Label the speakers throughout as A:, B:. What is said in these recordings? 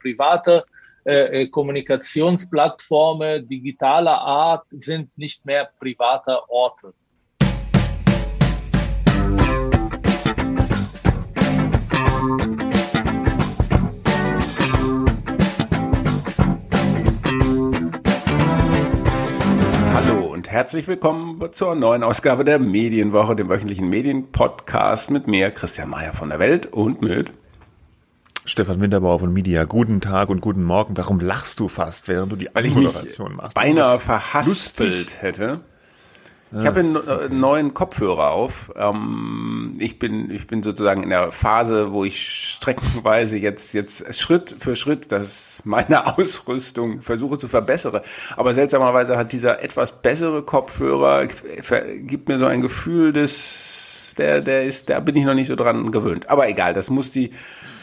A: private äh, Kommunikationsplattformen digitaler Art sind nicht mehr private Orte.
B: herzlich willkommen zur neuen Ausgabe der Medienwoche, dem wöchentlichen Medienpodcast mit mir, Christian Mayer von der Welt und mit
C: Stefan Winterbauer von Media. Guten Tag und guten Morgen. Warum lachst du fast, während du die
B: Weil Moderation machst? Beinahe verhaspelt hätte. Ich habe einen äh, neuen Kopfhörer auf. Ähm, ich bin, ich bin sozusagen in der Phase, wo ich streckenweise jetzt, jetzt Schritt für Schritt, dass meine Ausrüstung versuche zu verbessern. Aber seltsamerweise hat dieser etwas bessere Kopfhörer, gibt mir so ein Gefühl des, der, der ist, da bin ich noch nicht so dran gewöhnt. Aber egal, das muss die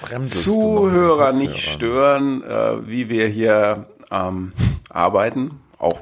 B: Fremdest Zuhörer nicht stören, äh, wie wir hier ähm, arbeiten. Auch,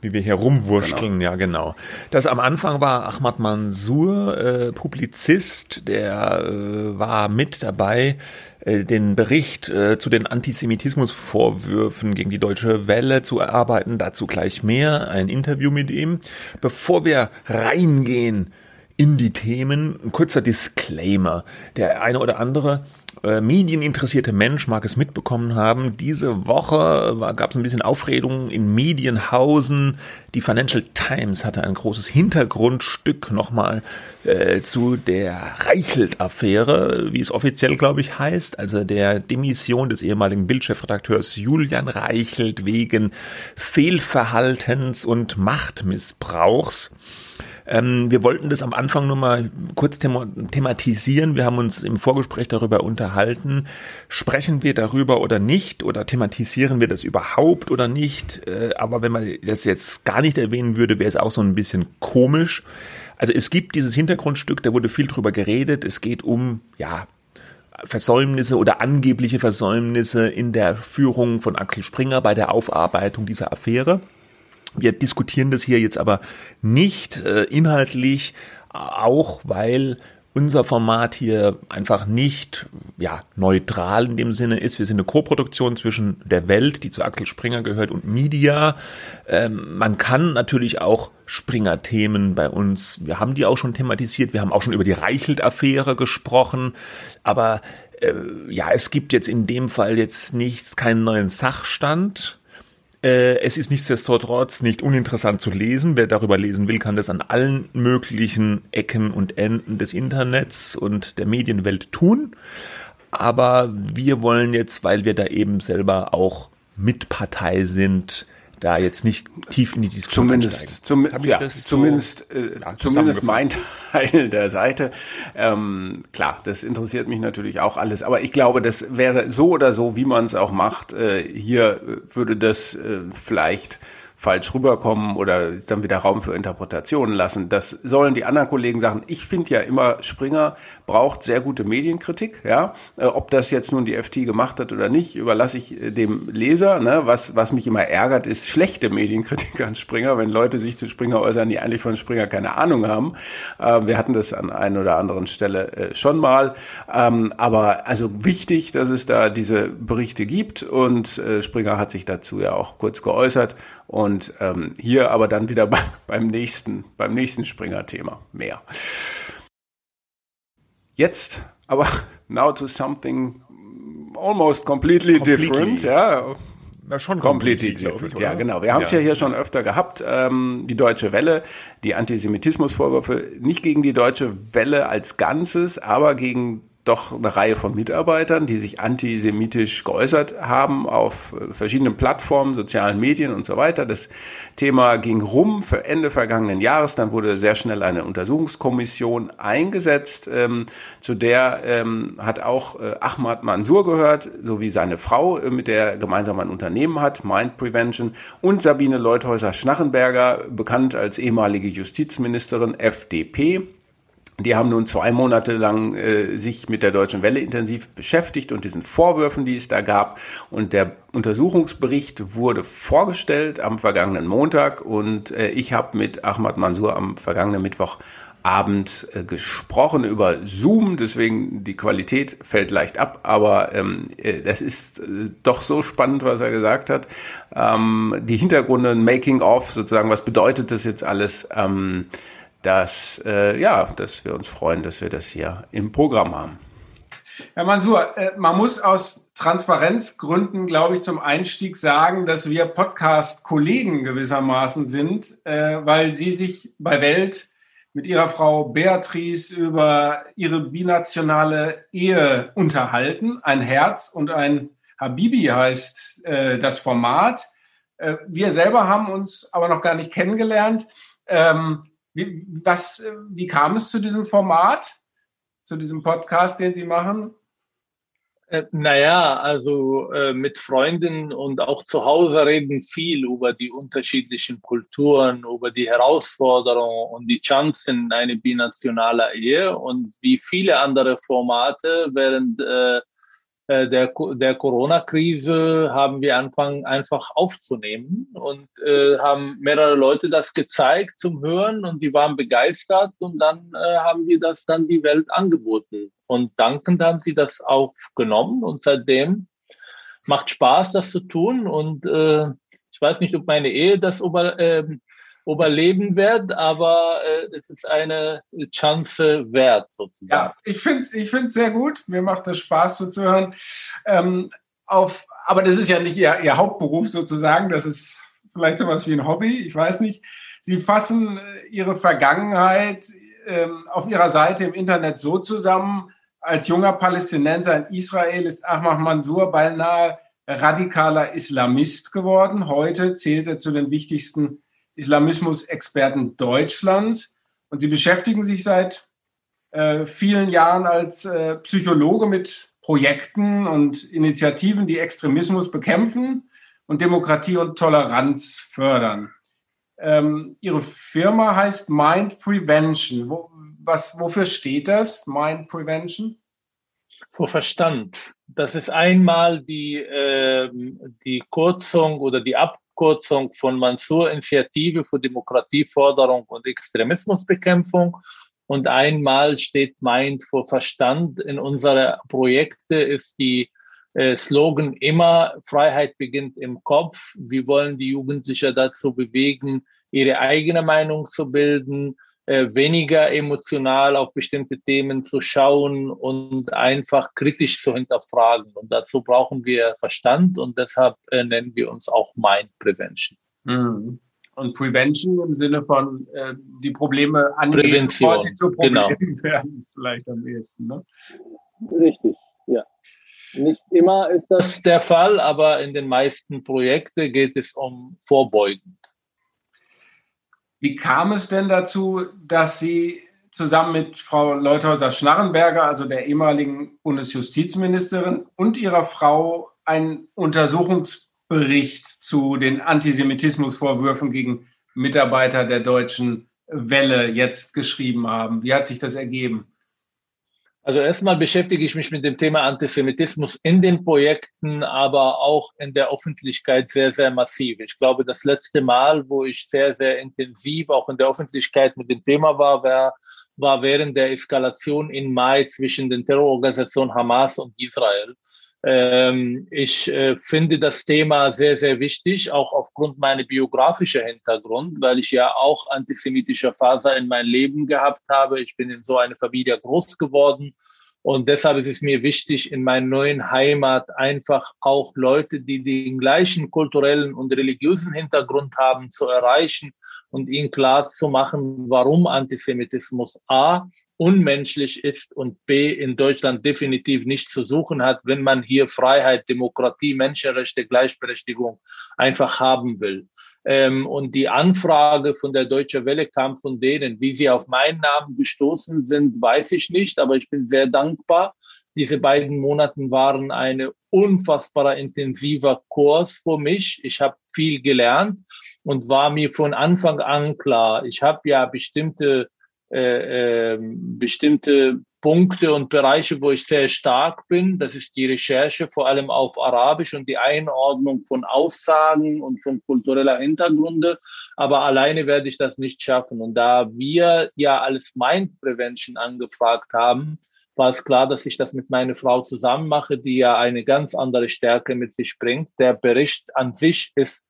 C: wie wir hier rumwurschteln, genau. ja genau. Das am Anfang war Ahmad Mansour, äh, Publizist, der äh, war mit dabei, äh, den Bericht äh, zu den Antisemitismusvorwürfen gegen die Deutsche Welle zu erarbeiten. Dazu gleich mehr, ein Interview mit ihm. Bevor wir reingehen in die Themen, ein kurzer Disclaimer. Der eine oder andere äh, medieninteressierte Mensch mag es mitbekommen haben. Diese Woche gab es ein bisschen Aufregung in Medienhausen. Die Financial Times hatte ein großes Hintergrundstück nochmal äh, zu der Reichelt-Affäre, wie es offiziell, glaube ich, heißt. Also der Demission des ehemaligen Bildchefredakteurs Julian Reichelt wegen Fehlverhaltens und Machtmissbrauchs. Ähm, wir wollten das am Anfang nur mal kurz thema thematisieren. Wir haben uns im Vorgespräch darüber unterhalten. Sprechen wir darüber oder nicht? Oder thematisieren wir das überhaupt oder nicht? Äh, aber wenn man das jetzt gar nicht erwähnen würde, wäre es auch so ein bisschen komisch. Also es gibt dieses Hintergrundstück, da wurde viel drüber geredet. Es geht um, ja, Versäumnisse oder angebliche Versäumnisse in der Führung von Axel Springer bei der Aufarbeitung dieser Affäre. Wir diskutieren das hier jetzt aber nicht äh, inhaltlich, auch weil unser Format hier einfach nicht ja, neutral in dem Sinne ist. Wir sind eine Koproduktion zwischen der Welt, die zu Axel Springer gehört, und Media. Ähm, man kann natürlich auch Springer-Themen bei uns, wir haben die auch schon thematisiert, wir haben auch schon über die Reichelt-Affäre gesprochen, aber äh, ja, es gibt jetzt in dem Fall jetzt nichts, keinen neuen Sachstand. Äh, es ist nichtsdestotrotz nicht uninteressant zu lesen. Wer darüber lesen will, kann das an allen möglichen Ecken und Enden des Internets und der Medienwelt tun. Aber wir wollen jetzt, weil wir da eben selber auch Mitpartei sind, da jetzt nicht tief in die Diskussion
B: zumindest, zum, ja, zumindest, so, äh, ja, zumindest mein Teil der Seite. Ähm, klar, das interessiert mich natürlich auch alles, aber ich glaube, das wäre so oder so, wie man es auch macht. Äh, hier würde das äh, vielleicht falsch rüberkommen oder dann wieder Raum für Interpretationen lassen. Das sollen die anderen Kollegen sagen. Ich finde ja immer, Springer braucht sehr gute Medienkritik. Ja, äh, ob das jetzt nun die FT gemacht hat oder nicht, überlasse ich äh, dem Leser. Ne? Was was mich immer ärgert, ist schlechte Medienkritik an Springer, wenn Leute sich zu Springer äußern, die eigentlich von Springer keine Ahnung haben. Äh, wir hatten das an einer oder anderen Stelle schon mal. Ähm, aber also wichtig, dass es da diese Berichte gibt und Springer hat sich dazu ja auch kurz geäußert und ähm, hier aber dann wieder bei, beim nächsten, beim nächsten Springer-Thema mehr. Jetzt aber now to something almost completely, completely. different, ja.
C: Na schon
B: completely, completely different. Ich, ja, genau. Wir haben es ja. ja hier schon öfter gehabt. Ähm, die Deutsche Welle, die Antisemitismusvorwürfe nicht gegen die Deutsche Welle als Ganzes, aber gegen doch eine Reihe von Mitarbeitern, die sich antisemitisch geäußert haben auf äh, verschiedenen Plattformen, sozialen Medien und so weiter. Das Thema ging rum für Ende vergangenen Jahres. Dann wurde sehr schnell eine Untersuchungskommission eingesetzt. Ähm, zu der ähm, hat auch äh, Ahmad Mansour gehört, sowie seine Frau, äh, mit der er gemeinsam ein Unternehmen hat, Mind Prevention, und Sabine Leuthäuser-Schnachenberger, bekannt als ehemalige Justizministerin FDP. Die haben nun zwei Monate lang äh, sich mit der Deutschen Welle intensiv beschäftigt und diesen Vorwürfen, die es da gab. Und der Untersuchungsbericht wurde vorgestellt am vergangenen Montag und äh, ich habe mit Ahmad Mansour am vergangenen Mittwoch Abend äh, gesprochen über Zoom, deswegen die Qualität fällt leicht ab, aber ähm, äh, das ist äh, doch so spannend, was er gesagt hat. Ähm, die Hintergründe, Making of sozusagen, was bedeutet das jetzt alles? Ähm, dass, äh, ja, dass wir uns freuen, dass wir das hier im Programm haben.
D: Herr Mansur, äh, man muss aus Transparenzgründen, glaube ich, zum Einstieg sagen, dass wir Podcast-Kollegen gewissermaßen sind, äh, weil Sie sich bei Welt mit Ihrer Frau Beatrice über Ihre binationale Ehe unterhalten. Ein Herz und ein Habibi heißt äh, das Format. wir selber haben uns aber noch gar nicht kennengelernt. Wie, was, wie kam es zu diesem Format, zu diesem Podcast, den Sie machen?
A: Äh, naja, also äh, mit Freunden und auch zu Hause reden viel über die unterschiedlichen Kulturen, über die Herausforderungen und die Chancen einer binationalen Ehe. Und wie viele andere Formate während äh, äh, der, der Corona-Krise haben wir angefangen, einfach aufzunehmen und äh, haben mehrere Leute das gezeigt zum Hören und die waren begeistert und dann äh, haben wir das dann die Welt angeboten. Und dankend haben sie das aufgenommen und seitdem macht Spaß, das zu tun und äh, ich weiß nicht, ob meine Ehe das über, äh, überleben wird, aber äh, es ist eine Chance wert sozusagen.
D: Ja, ich finde es ich find's sehr gut. Mir macht das Spaß so zu hören. Ähm, auf, aber das ist ja nicht ihr, ihr Hauptberuf sozusagen. Das ist vielleicht sowas wie ein Hobby. Ich weiß nicht. Sie fassen äh, Ihre Vergangenheit ähm, auf Ihrer Seite im Internet so zusammen. Als junger Palästinenser in Israel ist Ahmad Mansour beinahe radikaler Islamist geworden. Heute zählt er zu den wichtigsten Islamismus-Experten Deutschlands. Und Sie beschäftigen sich seit äh, vielen Jahren als äh, Psychologe mit Projekten und Initiativen, die Extremismus bekämpfen und Demokratie und Toleranz fördern. Ähm, Ihre Firma heißt Mind Prevention. Wo, was, wofür steht das, Mind Prevention?
A: Vor Verstand. Das ist einmal die, äh, die Kurzung oder die Ab Abkürzung von Mansur Initiative für Demokratieförderung und Extremismusbekämpfung. Und einmal steht Mind für Verstand. In unsere Projekte ist die äh, Slogan immer, Freiheit beginnt im Kopf. Wir wollen die Jugendlichen dazu bewegen, ihre eigene Meinung zu bilden, äh, weniger emotional auf bestimmte Themen zu schauen und einfach kritisch zu hinterfragen. Und dazu brauchen wir Verstand und deshalb äh, nennen wir uns auch Mind Prevention.
D: Mhm. Und Prevention im Sinne von äh, die Probleme
A: angehen, Prävention, bevor sie
D: zu Problemen genau. werden, vielleicht am ehesten. Ne?
A: Richtig, ja. Nicht immer ist das der Fall, aber in den meisten Projekten geht es um Vorbeugen.
D: Wie kam es denn dazu, dass Sie zusammen mit Frau Leuthäuser-Schnarrenberger, also der ehemaligen Bundesjustizministerin, und ihrer Frau einen Untersuchungsbericht zu den Antisemitismusvorwürfen gegen Mitarbeiter der Deutschen Welle jetzt geschrieben haben? Wie hat sich das ergeben?
A: Also erstmal beschäftige ich mich mit dem Thema Antisemitismus in den Projekten, aber auch in der Öffentlichkeit sehr, sehr massiv. Ich glaube, das letzte Mal, wo ich sehr, sehr intensiv auch in der Öffentlichkeit mit dem Thema war, war, war während der Eskalation im Mai zwischen den Terrororganisationen Hamas und Israel. Ähm, ich äh, finde das Thema sehr, sehr wichtig, auch aufgrund meiner biografischen Hintergrund, weil ich ja auch antisemitische Phase in meinem Leben gehabt habe. Ich bin in so einer Familie groß geworden. Und deshalb ist es mir wichtig, in meiner neuen Heimat einfach auch Leute, die den gleichen kulturellen und religiösen Hintergrund haben, zu erreichen und ihnen klar zu machen, warum Antisemitismus A unmenschlich ist und B in Deutschland definitiv nicht zu suchen hat, wenn man hier Freiheit, Demokratie, Menschenrechte, Gleichberechtigung einfach haben will. Ähm, und die Anfrage von der Deutsche Welle kam von denen. Wie sie auf meinen Namen gestoßen sind, weiß ich nicht, aber ich bin sehr dankbar. Diese beiden Monate waren eine unfassbarer intensiver Kurs für mich. Ich habe viel gelernt und war mir von Anfang an klar, ich habe ja bestimmte äh, äh, bestimmte Punkte und Bereiche, wo ich sehr stark bin. Das ist die Recherche vor allem auf Arabisch und die Einordnung von Aussagen und von kultureller Hintergründe. Aber alleine werde ich das nicht schaffen. Und da wir ja als Mind Prevention angefragt haben, war es klar, dass ich das mit meiner Frau zusammen mache, die ja eine ganz andere Stärke mit sich bringt. Der Bericht an sich ist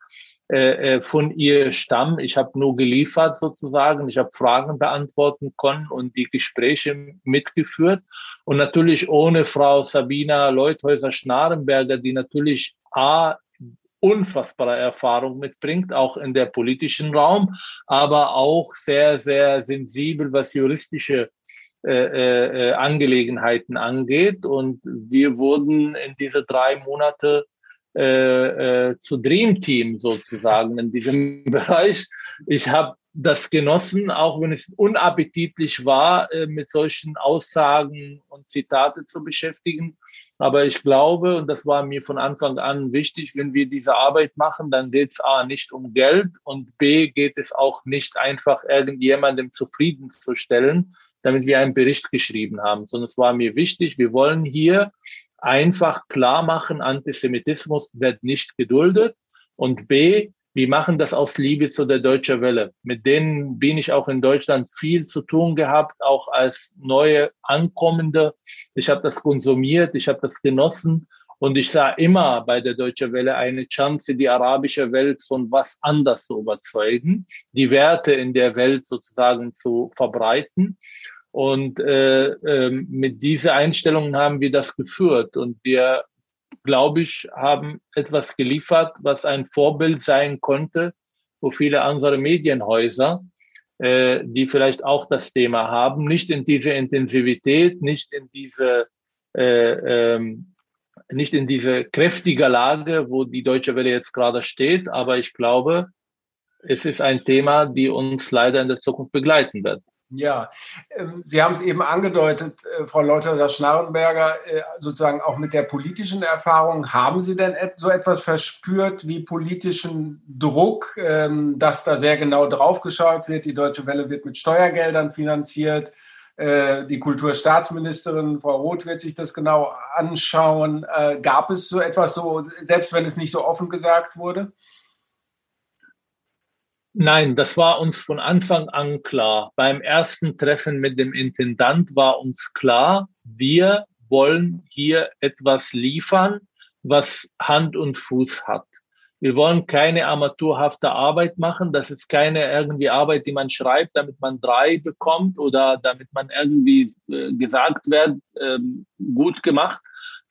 A: äh, äh, von ihr Stamm. Ich habe nur geliefert sozusagen. Ich habe Fragen beantworten können und die Gespräche mitgeführt. Und natürlich ohne Frau Sabina Leuthäuser-Schnarenberger, die natürlich A, unfassbare Erfahrung mitbringt, auch in der politischen Raum, aber auch sehr, sehr sensibel, was juristische äh, äh, Angelegenheiten angeht. Und wir wurden in diese drei Monate äh, äh, zu Dream Team sozusagen in diesem Bereich. Ich habe das genossen, auch wenn es unappetitlich war, äh, mit solchen Aussagen und Zitate zu beschäftigen. Aber ich glaube, und das war mir von Anfang an wichtig, wenn wir diese Arbeit machen, dann geht es A nicht um Geld und B geht es auch nicht einfach irgendjemandem zufriedenzustellen, damit wir einen Bericht geschrieben haben, sondern es war mir wichtig, wir wollen hier einfach klar machen, Antisemitismus wird nicht geduldet. Und B, wir machen das aus Liebe zu der Deutschen Welle. Mit denen bin ich auch in Deutschland viel zu tun gehabt, auch als neue Ankommende. Ich habe das konsumiert, ich habe das genossen und ich sah immer bei der Deutschen Welle eine Chance, die arabische Welt von was anders zu überzeugen, die Werte in der Welt sozusagen zu verbreiten. Und äh, äh, mit dieser Einstellung haben wir das geführt. Und wir, glaube ich, haben etwas geliefert, was ein Vorbild sein konnte für viele andere Medienhäuser, äh, die vielleicht auch das Thema haben. Nicht in diese Intensivität, nicht in diese, äh, ähm, nicht in diese kräftige Lage, wo die Deutsche Welle jetzt gerade steht. Aber ich glaube, es ist ein Thema, die uns leider in der Zukunft begleiten wird.
D: Ja, ähm, Sie haben es eben angedeutet, äh, Frau Leuter-Schnarrenberger, äh, sozusagen auch mit der politischen Erfahrung. Haben Sie denn so etwas verspürt wie politischen Druck, ähm, dass da sehr genau draufgeschaut wird? Die Deutsche Welle wird mit Steuergeldern finanziert. Äh, die Kulturstaatsministerin Frau Roth wird sich das genau anschauen. Gab es so etwas so, selbst wenn es nicht so offen gesagt wurde?
A: Nein, das war uns von Anfang an klar. Beim ersten Treffen mit dem Intendant war uns klar, wir wollen hier etwas liefern, was Hand und Fuß hat. Wir wollen keine amateurhafte Arbeit machen. Das ist keine irgendwie Arbeit, die man schreibt, damit man drei bekommt oder damit man irgendwie äh, gesagt wird, äh, gut gemacht,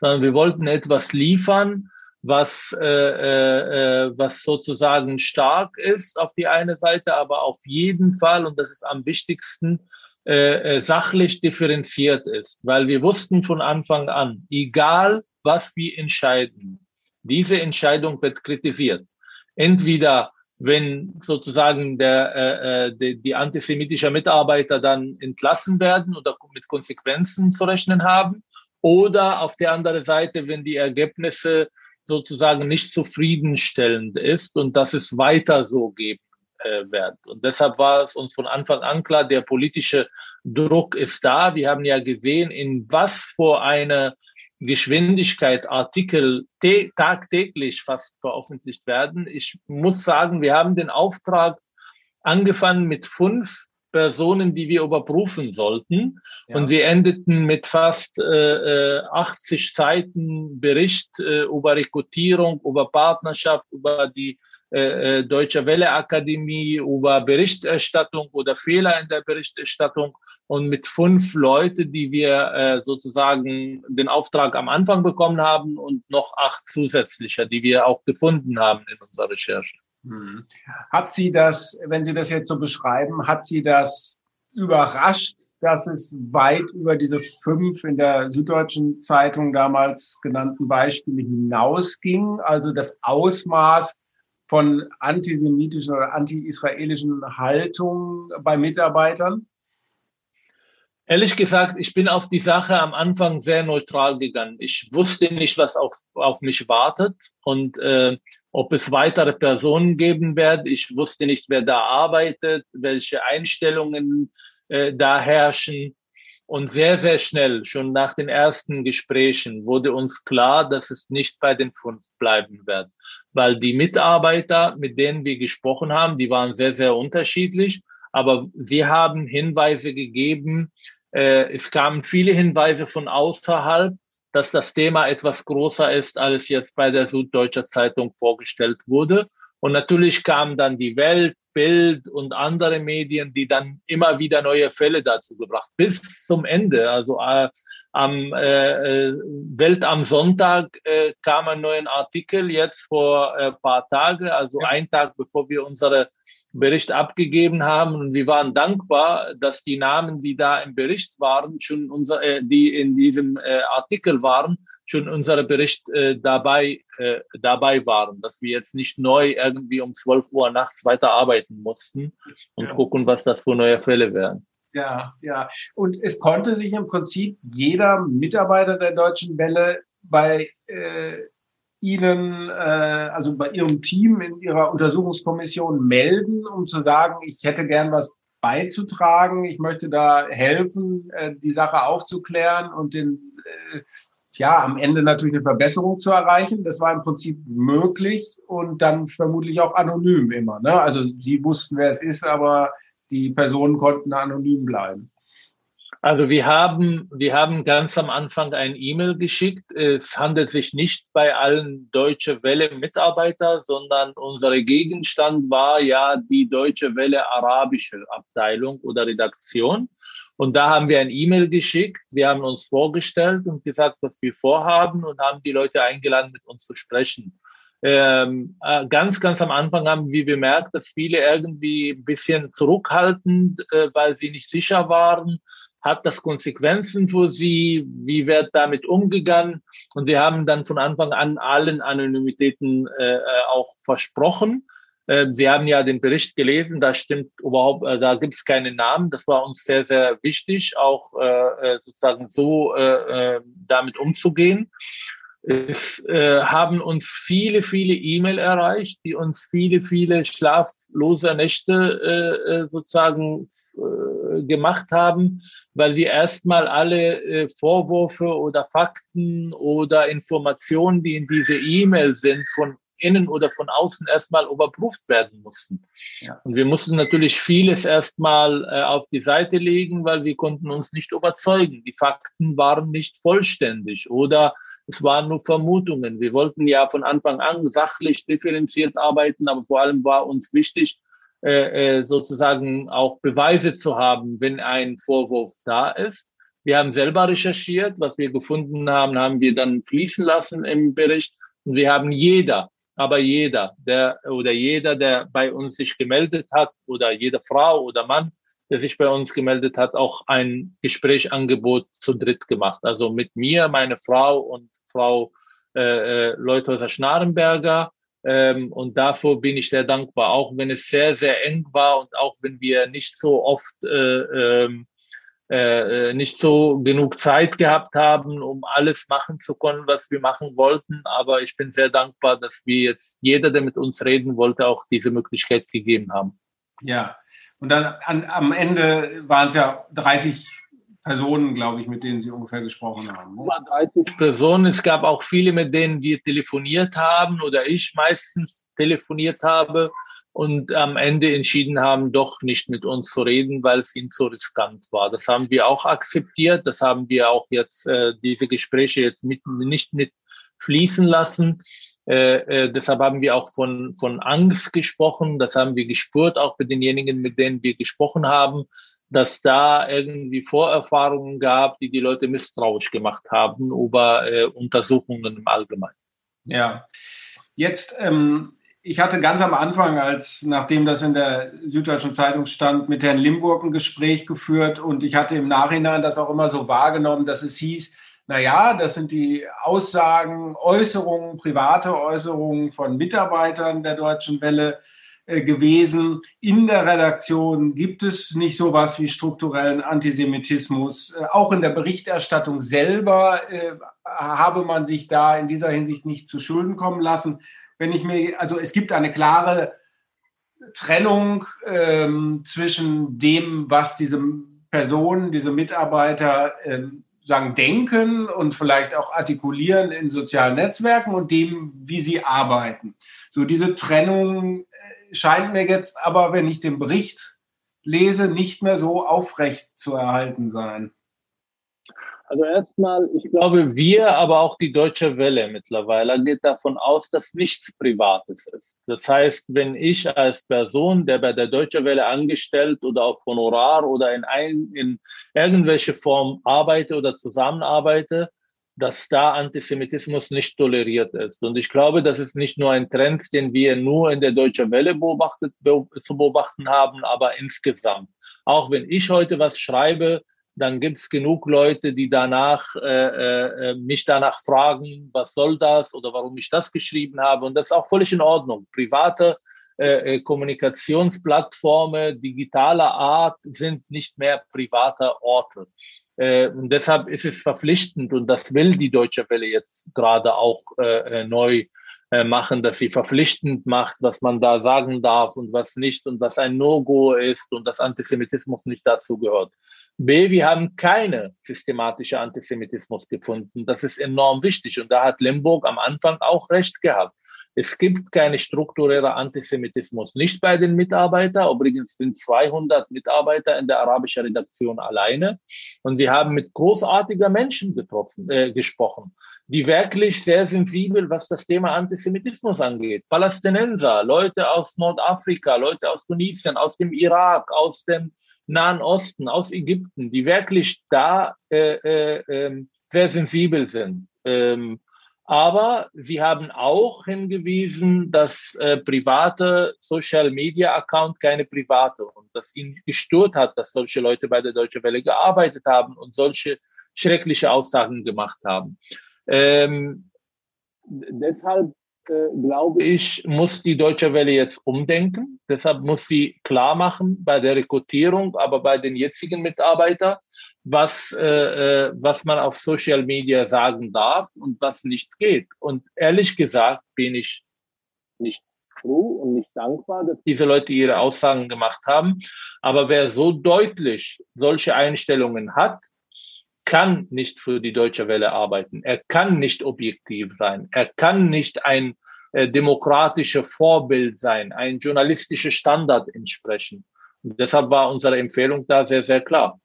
A: sondern wir wollten etwas liefern, was, äh, äh, äh, was sozusagen stark ist auf die eine Seite, aber auf jeden Fall, und das ist am wichtigsten, äh, äh, sachlich differenziert ist. Weil wir wussten von Anfang an, egal was wir entscheiden, diese Entscheidung wird kritisiert. Entweder wenn sozusagen der, äh, äh die, die antisemitische Mitarbeiter dann entlassen werden oder mit Konsequenzen zu rechnen haben, oder auf der anderen Seite, wenn die Ergebnisse sozusagen nicht zufriedenstellend ist und dass es weiter so geben äh, wird. Und deshalb war es uns von Anfang an klar, der politische Druck ist da. Wir haben ja gesehen, in was für eine Geschwindigkeit Artikel tagtäglich fast veröffentlicht werden. Ich muss sagen, wir haben den Auftrag angefangen mit fünf Personen, die wir überprüfen sollten. Ja. Und wir endeten mit fast äh, 80 äh, Seiten Bericht äh, über Rekrutierung, über Partnerschaft, über die äh, äh, Deutsche Welle Akademie, über Berichterstattung oder Fehler in der Berichterstattung und mit fünf Leuten, die wir äh, sozusagen den Auftrag am Anfang bekommen haben und noch acht zusätzliche, die wir auch gefunden haben in unserer Recherche.
D: Hm. Hat Sie das, wenn Sie das jetzt so beschreiben, hat Sie das überrascht, dass es weit über diese fünf in der Süddeutschen Zeitung damals genannten Beispiele hinausging? Also das Ausmaß von antisemitischen oder anti-israelischen Haltungen bei Mitarbeitern?
A: Ehrlich gesagt, ich bin auf die Sache am Anfang sehr neutral gegangen. Ich wusste nicht, was auf, auf mich wartet und äh, ob es weitere Personen geben wird. Ich wusste nicht, wer da arbeitet, welche Einstellungen äh, da herrschen. Und sehr, sehr schnell, schon nach den ersten Gesprächen, wurde uns klar, dass es nicht bei den fünf bleiben wird. Weil die Mitarbeiter, mit denen wir gesprochen haben, die waren sehr, sehr unterschiedlich. Aber sie haben Hinweise gegeben. Äh, es kamen viele Hinweise von außerhalb, dass das Thema etwas größer ist, als jetzt bei der Süddeutscher Zeitung vorgestellt wurde. Und natürlich kamen dann die Welt, Bild und andere Medien, die dann immer wieder neue Fälle dazu gebracht, bis zum Ende. Also äh, am äh, äh, Welt am Sonntag äh, kam ein neuer Artikel jetzt vor ein äh, paar Tagen, also ja. ein Tag bevor wir unsere Bericht abgegeben haben und wir waren dankbar, dass die Namen, die da im Bericht waren, schon unser, äh, die in diesem äh, Artikel waren, schon unser Bericht äh, dabei äh, dabei waren, dass wir jetzt nicht neu irgendwie um 12 Uhr nachts weiterarbeiten mussten und ja. gucken, was das für neue Fälle wären.
D: Ja, ja. Und es konnte sich im Prinzip jeder Mitarbeiter der Deutschen Welle bei äh, Ihnen, äh, also bei Ihrem Team in Ihrer Untersuchungskommission melden, um zu sagen, ich hätte gern was beizutragen, ich möchte da helfen, äh, die Sache aufzuklären und den, äh, ja, am Ende natürlich eine Verbesserung zu erreichen. Das war im Prinzip möglich und dann vermutlich auch anonym immer. Ne? Also Sie wussten, wer es ist, aber die Personen konnten anonym bleiben.
A: Also wir haben, wir haben ganz am Anfang ein E-Mail geschickt. Es handelt sich nicht bei allen Deutsche Welle Mitarbeiter, sondern unser Gegenstand war ja die Deutsche Welle arabische Abteilung oder Redaktion. Und da haben wir ein E-Mail geschickt. Wir haben uns vorgestellt und gesagt, was wir vorhaben und haben die Leute eingeladen, mit uns zu sprechen. Ähm, äh, ganz, ganz am Anfang haben wir bemerkt, dass viele irgendwie ein bisschen zurückhaltend, äh, weil sie nicht sicher waren hat das Konsequenzen für sie? Wie wird damit umgegangen? Und wir haben dann von Anfang an allen Anonymitäten äh, äh auch versprochen. Äh, sie haben ja den Bericht gelesen, da stimmt überhaupt, äh, da gibt es keine Namen. Das war uns sehr, sehr wichtig, auch äh, äh sozusagen so äh, damit umzugehen. Es äh, haben uns viele, viele E-Mail erreicht, die uns viele, viele schlaflose Nächte äh, sozusagen äh, gemacht haben, weil wir erstmal alle äh, Vorwürfe oder Fakten oder Informationen, die in diese E-Mail sind, von innen oder von außen erstmal überprüft werden mussten. Ja. Und wir mussten natürlich vieles erstmal äh, auf die Seite legen, weil wir konnten uns nicht überzeugen. Die Fakten waren nicht vollständig oder es waren nur Vermutungen. Wir wollten ja von Anfang an sachlich differenziert arbeiten, aber vor allem war uns wichtig, äh, äh, sozusagen auch Beweise zu haben, wenn ein Vorwurf da ist. Wir haben selber recherchiert, was wir gefunden haben, haben wir dann fließen lassen im Bericht. Und wir haben jeder, aber jeder, der oder jeder, der bei uns sich gemeldet hat oder jede Frau oder Mann, der sich bei uns gemeldet hat, auch ein Gesprächangebot zu dritt gemacht. Also mit mir, meine Frau und Frau äh, äh Leuthäuser-Schnarenberger ähm, und davor bin ich sehr dankbar, auch wenn es sehr, sehr eng war und auch wenn wir nicht so oft, äh, ähm, äh, nicht so genug Zeit gehabt haben, um alles machen zu können, was wir machen wollten. Aber ich bin sehr dankbar, dass wir jetzt jeder, der mit uns reden wollte, auch diese Möglichkeit gegeben haben.
D: Ja, und dann an, am Ende waren es ja 30 Personen, glaube ich, mit denen Sie ungefähr gesprochen haben. Ne?
A: 30 Personen. Es gab auch viele, mit denen wir telefoniert haben oder ich meistens telefoniert habe und am Ende entschieden haben, doch nicht mit uns zu reden, weil es ihnen zu riskant war. Das haben wir auch akzeptiert. Das haben wir auch jetzt, äh, diese Gespräche jetzt mit, nicht mit fließen lassen. Äh, äh, deshalb haben wir auch von, von Angst gesprochen. Das haben wir gespürt, auch bei denjenigen, mit denen wir gesprochen haben dass da irgendwie Vorerfahrungen gab, die die Leute misstrauisch gemacht haben über äh, Untersuchungen im Allgemeinen.
D: Ja, jetzt, ähm, ich hatte ganz am Anfang, als nachdem das in der Süddeutschen Zeitung stand, mit Herrn Limburg ein Gespräch geführt und ich hatte im Nachhinein das auch immer so wahrgenommen, dass es hieß, na ja, das sind die Aussagen, Äußerungen, private Äußerungen von Mitarbeitern der Deutschen Welle gewesen. In der Redaktion gibt es nicht sowas wie strukturellen Antisemitismus. Äh, auch in der Berichterstattung selber äh, habe man sich da in dieser Hinsicht nicht zu Schulden kommen lassen. Wenn ich mir, also es gibt eine klare Trennung ähm, zwischen dem, was diese Personen, diese Mitarbeiter ähm, sagen, denken und vielleicht auch artikulieren in sozialen Netzwerken und dem, wie sie arbeiten. So diese Trennung äh, scheint mir jetzt aber, wenn ich den Bericht lese, nicht mehr so aufrecht zu erhalten sein.
A: Also erstmal, ich glaube, wir, aber auch die Deutsche Welle mittlerweile geht davon aus, dass nichts Privates ist. Das heißt, wenn ich als Person, der bei der Deutsche Welle angestellt oder auf Honorar oder in, ein, in irgendwelche Form arbeite oder zusammenarbeite, dass da Antisemitismus nicht toleriert ist. Und ich glaube, das ist nicht nur ein Trend, den wir nur in der Deutschen Welle beobachtet, be zu beobachten haben, aber insgesamt. Auch wenn ich heute was schreibe, dann gibt es genug Leute, die danach äh, äh, mich danach fragen, was soll das oder warum ich das geschrieben habe. Und das ist auch völlig in Ordnung. Private äh, äh Kommunikationsplattformen digitaler Art sind nicht mehr private Orte. Äh, und deshalb ist es verpflichtend und das will die Deutsche Welle jetzt gerade auch äh, äh neu äh, machen, dass sie verpflichtend macht, was man da sagen darf und was nicht und was ein No-Go ist und dass Antisemitismus nicht dazu gehört. B, wir haben keine systematische Antisemitismus gefunden. Das ist enorm wichtig. Und da hat Limburg am Anfang auch recht gehabt. Es gibt keine strukturelle Antisemitismus, nicht bei den Mitarbeitern. Übrigens sind 200 Mitarbeiter in der arabischen Redaktion alleine. Und wir haben mit großartiger Menschen getroffen, äh, gesprochen, die wirklich sehr sensibel, was das Thema Antisemitismus angeht. Palästinenser, Leute aus Nordafrika, Leute aus Tunesien, aus dem Irak, aus dem Nahen Osten, aus Ägypten, die wirklich da äh, äh, ähm, sehr sensibel sind. Ähm, aber sie haben auch hingewiesen, dass äh, private Social Media Account keine private und dass ihnen gestört hat, dass solche Leute bei der Deutschen Welle gearbeitet haben und solche schreckliche Aussagen gemacht haben. Ähm, deshalb äh, glaube ich, muss die Deutsche Welle jetzt umdenken. Deshalb muss sie klar machen bei der Rekrutierung, aber bei den jetzigen Mitarbeitern, was, äh, äh, was man auf Social Media sagen darf und was nicht geht. Und ehrlich gesagt bin ich nicht froh und nicht dankbar, dass diese Leute ihre Aussagen gemacht haben. Aber wer so deutlich solche Einstellungen hat, kann nicht für die Deutsche Welle arbeiten. Er kann nicht objektiv sein. Er kann nicht ein äh, demokratisches Vorbild sein, ein journalistischer Standard entsprechen. Und deshalb war unsere Empfehlung da sehr, sehr klar.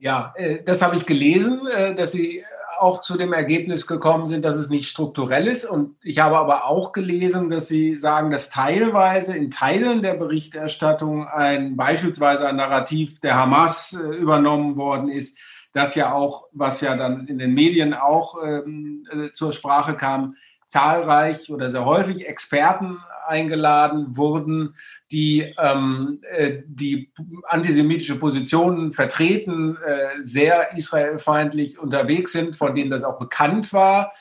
D: Ja, äh, das habe ich gelesen, äh, dass Sie auch zu dem Ergebnis gekommen sind, dass es nicht strukturell ist. Und ich habe aber auch gelesen, dass Sie sagen, dass teilweise in Teilen der Berichterstattung ein beispielsweise ein Narrativ der Hamas übernommen worden ist das ja auch, was ja dann in den Medien auch ähm, äh, zur Sprache kam, zahlreich oder sehr häufig Experten eingeladen wurden, die ähm, äh, die antisemitische Positionen vertreten, äh, sehr israelfeindlich unterwegs sind, von denen das auch bekannt war.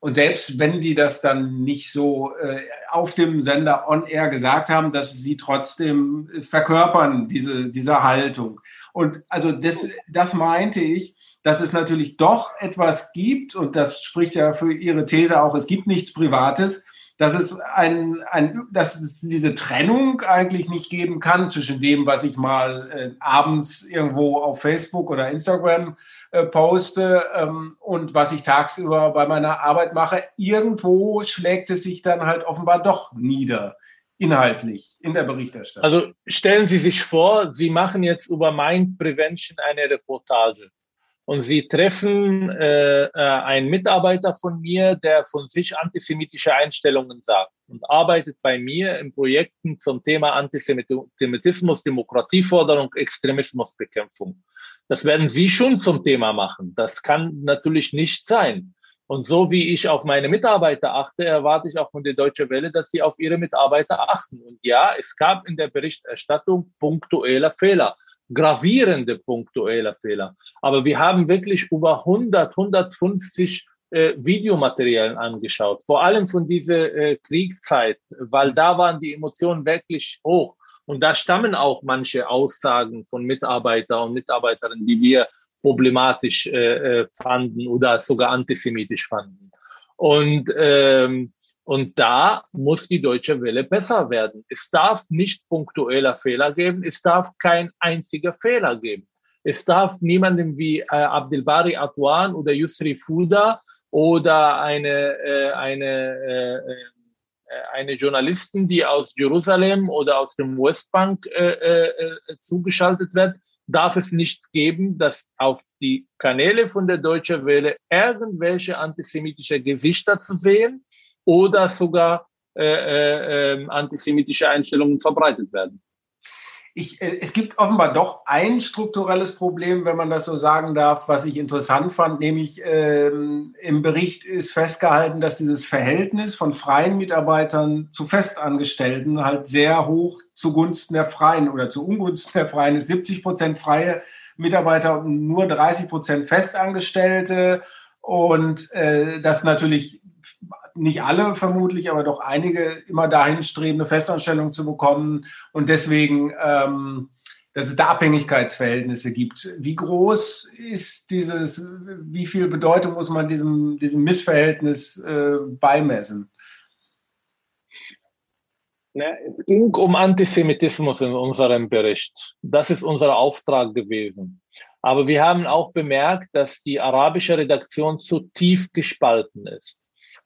D: Und selbst wenn die das dann nicht so äh, auf dem Sender on air gesagt haben, dass sie trotzdem verkörpern, diese, diese Haltung. Und also das, das meinte ich, dass es natürlich doch etwas gibt, und das spricht ja für Ihre These auch, es gibt nichts Privates, dass es, ein, ein, dass es diese Trennung eigentlich nicht geben kann zwischen dem, was ich mal äh, abends irgendwo auf Facebook oder Instagram äh, poste ähm, und was ich tagsüber bei meiner Arbeit mache. Irgendwo schlägt es sich dann halt offenbar doch nieder inhaltlich in der Berichterstattung?
A: Also stellen Sie sich vor, Sie machen jetzt über Mind Prevention eine Reportage und Sie treffen äh, äh, einen Mitarbeiter von mir, der von sich antisemitische Einstellungen sagt und arbeitet bei mir in Projekten zum Thema Antisemitismus, Demokratieforderung, Extremismusbekämpfung. Das werden Sie schon zum Thema machen. Das kann natürlich nicht sein. Und so wie ich auf meine Mitarbeiter achte, erwarte ich auch von der Deutschen Welle, dass sie auf ihre Mitarbeiter achten. Und ja, es gab in der Berichterstattung punktuelle Fehler, gravierende punktuelle Fehler. Aber wir haben wirklich über 100, 150 äh, Videomaterialien angeschaut, vor allem von dieser äh, Kriegszeit, weil da waren die Emotionen wirklich hoch. Und da stammen auch manche Aussagen von Mitarbeitern und Mitarbeiterinnen, die wir problematisch äh, äh, fanden oder sogar antisemitisch fanden. Und, ähm, und da muss die Deutsche Welle besser werden. Es darf nicht punktueller Fehler geben, es darf kein einziger Fehler geben. Es darf niemandem wie äh, Abdelbari Atwan oder Yusri Fuda oder eine, äh, eine, äh, äh eine Journalistin, die aus Jerusalem oder aus dem Westbank äh, äh, äh, zugeschaltet wird, darf es nicht geben, dass auf die Kanäle von der Deutschen Welle irgendwelche antisemitische Gesichter zu sehen oder sogar äh, äh, ähm, antisemitische Einstellungen verbreitet werden.
D: Ich, äh, es gibt offenbar doch ein strukturelles Problem, wenn man das so sagen darf, was ich interessant fand, nämlich ähm, im Bericht ist festgehalten, dass dieses Verhältnis von freien Mitarbeitern zu Festangestellten halt sehr hoch zugunsten der Freien oder zu Ungunsten der Freien ist. 70 Prozent freie Mitarbeiter und nur 30 Prozent Festangestellte. Und äh, das natürlich nicht alle vermutlich, aber doch einige immer dahin streben, eine Festanstellung zu bekommen und deswegen, ähm, dass es da Abhängigkeitsverhältnisse gibt. Wie groß ist dieses, wie viel Bedeutung muss man diesem, diesem Missverhältnis äh, beimessen?
A: Es ging um Antisemitismus in unserem Bericht. Das ist unser Auftrag gewesen. Aber wir haben auch bemerkt, dass die arabische Redaktion zu tief gespalten ist.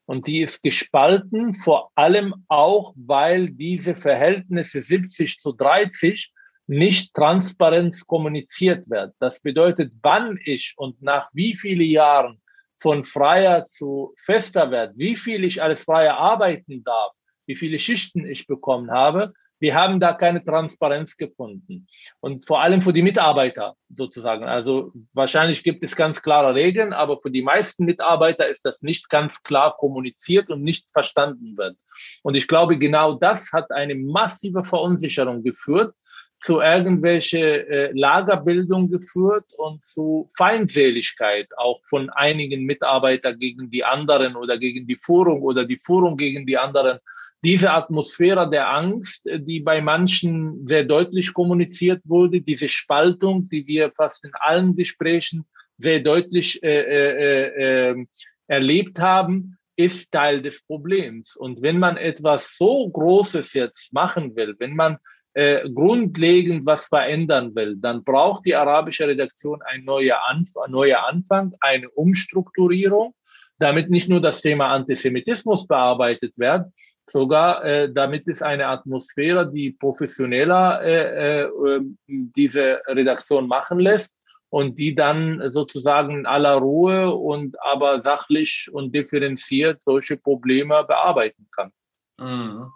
A: Und die ist gespalten, vor allem auch, weil diese Verhältnisse 70 zu 30 nicht transparent kommuniziert werden. Das bedeutet, wann ich und nach wie vielen Jahren von freier zu fester werde, wie viel ich als freier arbeiten darf, wie viele Schichten ich bekommen habe, wir haben da keine Transparenz gefunden. Und vor allem für die Mitarbeiter sozusagen. Also wahrscheinlich gibt es ganz klare Regeln, aber für die meisten Mitarbeiter ist das nicht ganz klar kommuniziert und nicht verstanden wird. Und ich glaube, genau das hat eine massive Verunsicherung geführt, zu irgendwelche äh, Lagerbildung geführt und zu Feindseligkeit auch von einigen Mitarbeitern gegen die anderen oder gegen die Führung oder die Führung gegen die anderen diese Atmosphäre der Angst, äh, die bei manchen sehr deutlich kommuniziert wurde, diese Spaltung, die wir fast in allen Gesprächen sehr deutlich äh, äh, äh, ähm, erlebt haben, ist Teil des Problems. Und wenn man etwas so Großes jetzt machen will, wenn man äh, grundlegend was verändern will, dann braucht die arabische Redaktion ein neuer, Anf neuer Anfang, eine Umstrukturierung, damit nicht nur das Thema Antisemitismus bearbeitet wird, sogar äh, damit es eine Atmosphäre, die professioneller äh, äh, ähm, diese Redaktion machen lässt und die dann sozusagen in aller Ruhe und aber sachlich und differenziert solche Probleme bearbeiten kann.
D: Mhm.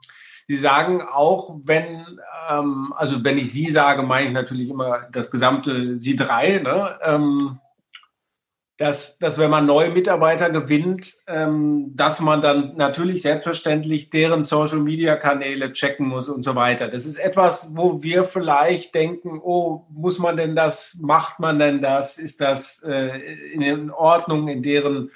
D: Sie sagen auch, wenn, ähm, also wenn ich Sie sage, meine ich natürlich immer das gesamte Sie drei, ne? ähm, dass, dass wenn man neue Mitarbeiter gewinnt, ähm, dass man dann natürlich selbstverständlich deren Social-Media-Kanäle checken muss und so weiter. Das ist etwas, wo wir vielleicht denken, oh, muss man denn das, macht man denn das, ist das äh, in Ordnung, in deren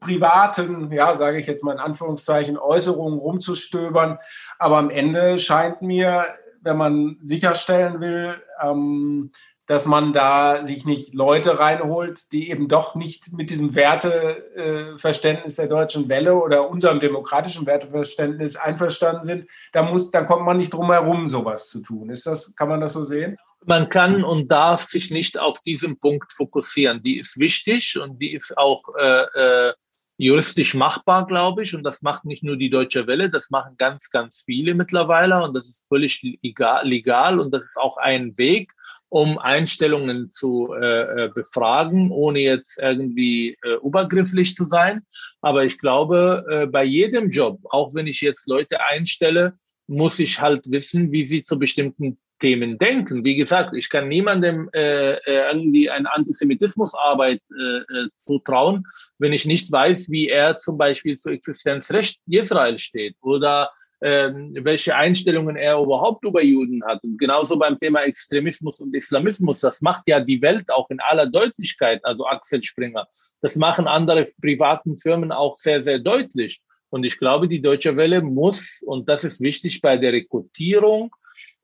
D: privaten, ja, sage ich jetzt mal in Anführungszeichen, Äußerungen rumzustöbern. Aber am Ende scheint mir, wenn man sicherstellen will, ähm, dass man da sich nicht Leute reinholt, die eben doch nicht mit diesem Werteverständnis der deutschen Welle oder unserem demokratischen Werteverständnis einverstanden sind, da muss, da kommt man nicht drum herum, sowas zu tun. Ist das, kann man das so sehen?
A: Man kann und darf sich nicht auf diesen Punkt fokussieren. Die ist wichtig und die ist auch äh, äh, juristisch machbar, glaube ich. Und das macht nicht nur die Deutsche Welle, das machen ganz, ganz viele mittlerweile. Und das ist völlig legal und das ist auch ein Weg, um Einstellungen zu äh, äh, befragen, ohne jetzt irgendwie äh, übergrifflich zu sein. Aber ich glaube, äh, bei jedem Job, auch wenn ich jetzt Leute einstelle, muss ich halt wissen, wie sie zu bestimmten Themen denken. Wie gesagt, ich kann niemandem äh, äh irgendwie eine Antisemitismusarbeit äh, äh, zutrauen, wenn ich nicht weiß, wie er zum Beispiel zu Existenzrecht Israel steht oder ähm, welche Einstellungen er überhaupt über Juden hat. Und genauso beim Thema Extremismus und Islamismus, das macht ja die Welt auch in aller Deutlichkeit, also Axel Springer. Das machen andere privaten Firmen auch sehr, sehr deutlich. Und ich glaube, die Deutsche Welle muss, und das ist wichtig bei der Rekrutierung,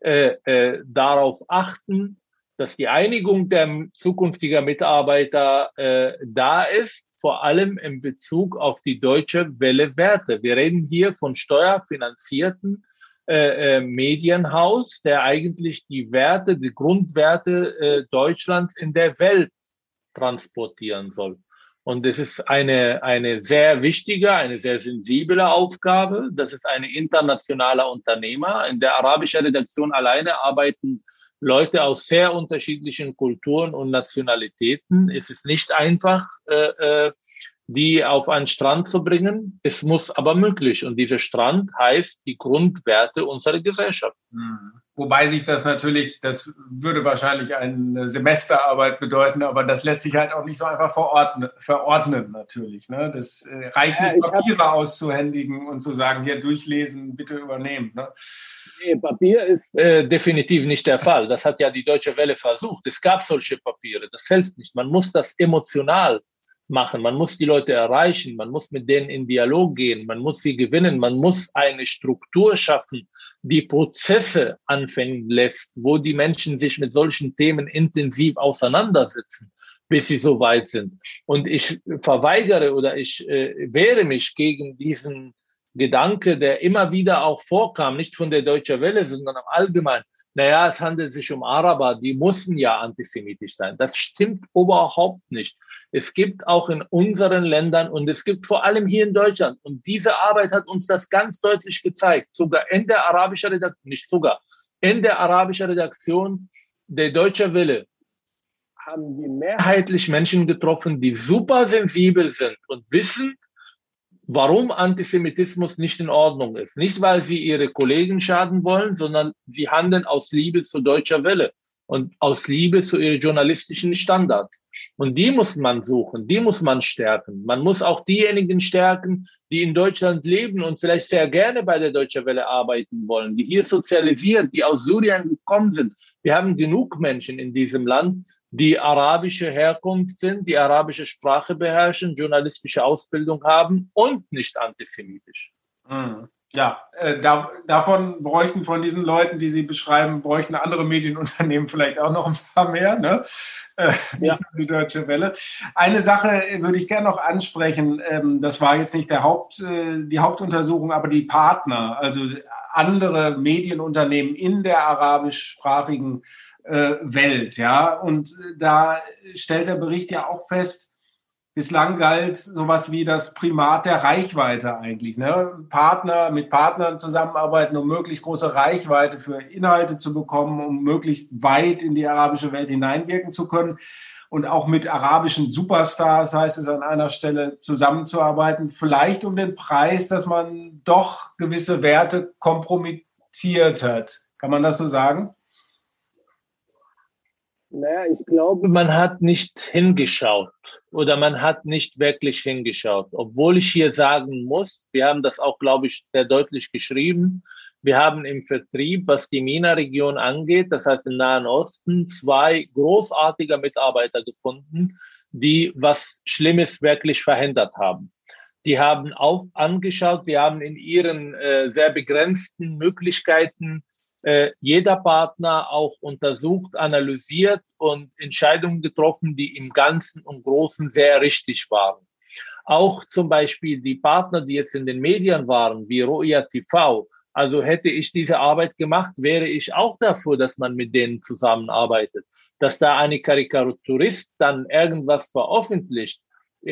A: äh, äh, darauf achten, dass die Einigung der zukünftiger Mitarbeiter äh, da ist, vor allem in Bezug auf die deutsche Welle Werte. Wir reden hier von steuerfinanzierten äh, äh, Medienhaus, der eigentlich die Werte, die Grundwerte äh, Deutschlands in der Welt transportieren soll. Und es ist eine, eine sehr wichtige, eine sehr sensible Aufgabe. Das ist ein internationaler Unternehmer. In der arabischen Redaktion alleine arbeiten Leute aus sehr unterschiedlichen Kulturen und Nationalitäten. Es ist nicht einfach, äh, äh die auf einen Strand zu bringen. Es muss aber möglich. Und dieser Strand heißt die Grundwerte unserer Gesellschaft.
D: Mhm. Wobei sich das natürlich, das würde wahrscheinlich eine Semesterarbeit bedeuten, aber das lässt sich halt auch nicht so einfach verordnen, verordnen natürlich. Ne? Das äh, reicht nicht, Papiere auszuhändigen und zu sagen, hier durchlesen, bitte übernehmen. Ne?
A: Nee, Papier ist äh, definitiv nicht der Fall. Das hat ja die Deutsche Welle versucht. Es gab solche Papiere. Das hilft nicht. Man muss das emotional machen. Man muss die Leute erreichen, man muss mit denen in Dialog gehen, man muss sie gewinnen, man muss eine Struktur schaffen, die Prozesse anfangen lässt, wo die Menschen sich mit solchen Themen intensiv auseinandersetzen, bis sie so weit sind. Und ich verweigere oder ich äh, wehre mich gegen diesen Gedanke, der immer wieder auch vorkam, nicht von der Deutschen Welle, sondern am Allgemeinen. Naja, es handelt sich um Araber, die mussten ja antisemitisch sein. Das stimmt überhaupt nicht. Es gibt auch in unseren Ländern und es gibt vor allem hier in Deutschland. Und diese Arbeit hat uns das ganz deutlich gezeigt. Sogar in der arabischen Redaktion, nicht sogar, in der arabischen Redaktion der Deutsche Welle haben wir mehrheitlich Menschen getroffen, die super sensibel sind und wissen, warum Antisemitismus nicht in Ordnung ist. Nicht, weil sie ihre Kollegen schaden wollen, sondern sie handeln aus Liebe zu deutscher Welle und aus Liebe zu ihren journalistischen Standards. Und die muss man suchen, die muss man stärken. Man muss auch diejenigen stärken, die in Deutschland leben und vielleicht sehr gerne bei der Deutschen Welle arbeiten wollen, die hier sozialisiert, die aus Syrien gekommen sind. Wir haben genug Menschen in diesem Land, die arabische Herkunft sind, die arabische Sprache beherrschen, journalistische Ausbildung haben und nicht antisemitisch.
D: Mhm. Ja, äh, da, davon bräuchten von diesen Leuten, die Sie beschreiben, bräuchten andere Medienunternehmen vielleicht auch noch ein paar mehr, ne? Äh, nur die Deutsche Welle. Eine Sache würde ich gerne noch ansprechen. Ähm, das war jetzt nicht der Haupt, äh, die Hauptuntersuchung, aber die Partner, also andere Medienunternehmen in der arabischsprachigen äh, Welt. Ja, und äh, da stellt der Bericht ja auch fest, bislang galt sowas wie das Primat der Reichweite eigentlich. Ne? Partner mit Partnern zusammenarbeiten, um möglichst große Reichweite für Inhalte zu bekommen, um möglichst weit in die arabische Welt hineinwirken zu können. Und auch mit arabischen Superstars heißt es an einer Stelle zusammenzuarbeiten, vielleicht um den Preis, dass man doch gewisse Werte kompromittiert hat. Kann man das so sagen?
A: Naja, ich glaube, man hat nicht hingeschaut oder man hat nicht wirklich hingeschaut. Obwohl ich hier sagen muss, wir haben das auch, glaube ich, sehr deutlich geschrieben. Wir haben im Vertrieb, was die MENA-Region angeht, das heißt im Nahen Osten, zwei großartige Mitarbeiter gefunden, die was Schlimmes wirklich verhindert haben. Die haben auch angeschaut, wir haben in ihren äh, sehr begrenzten Möglichkeiten äh, jeder Partner auch untersucht, analysiert und Entscheidungen getroffen, die im Ganzen und Großen sehr richtig waren. Auch zum Beispiel die Partner, die jetzt in den Medien waren, wie Roya TV. Also hätte ich diese Arbeit gemacht, wäre ich auch dafür, dass man mit denen zusammenarbeitet. Dass da eine Karikaturist dann irgendwas veröffentlicht,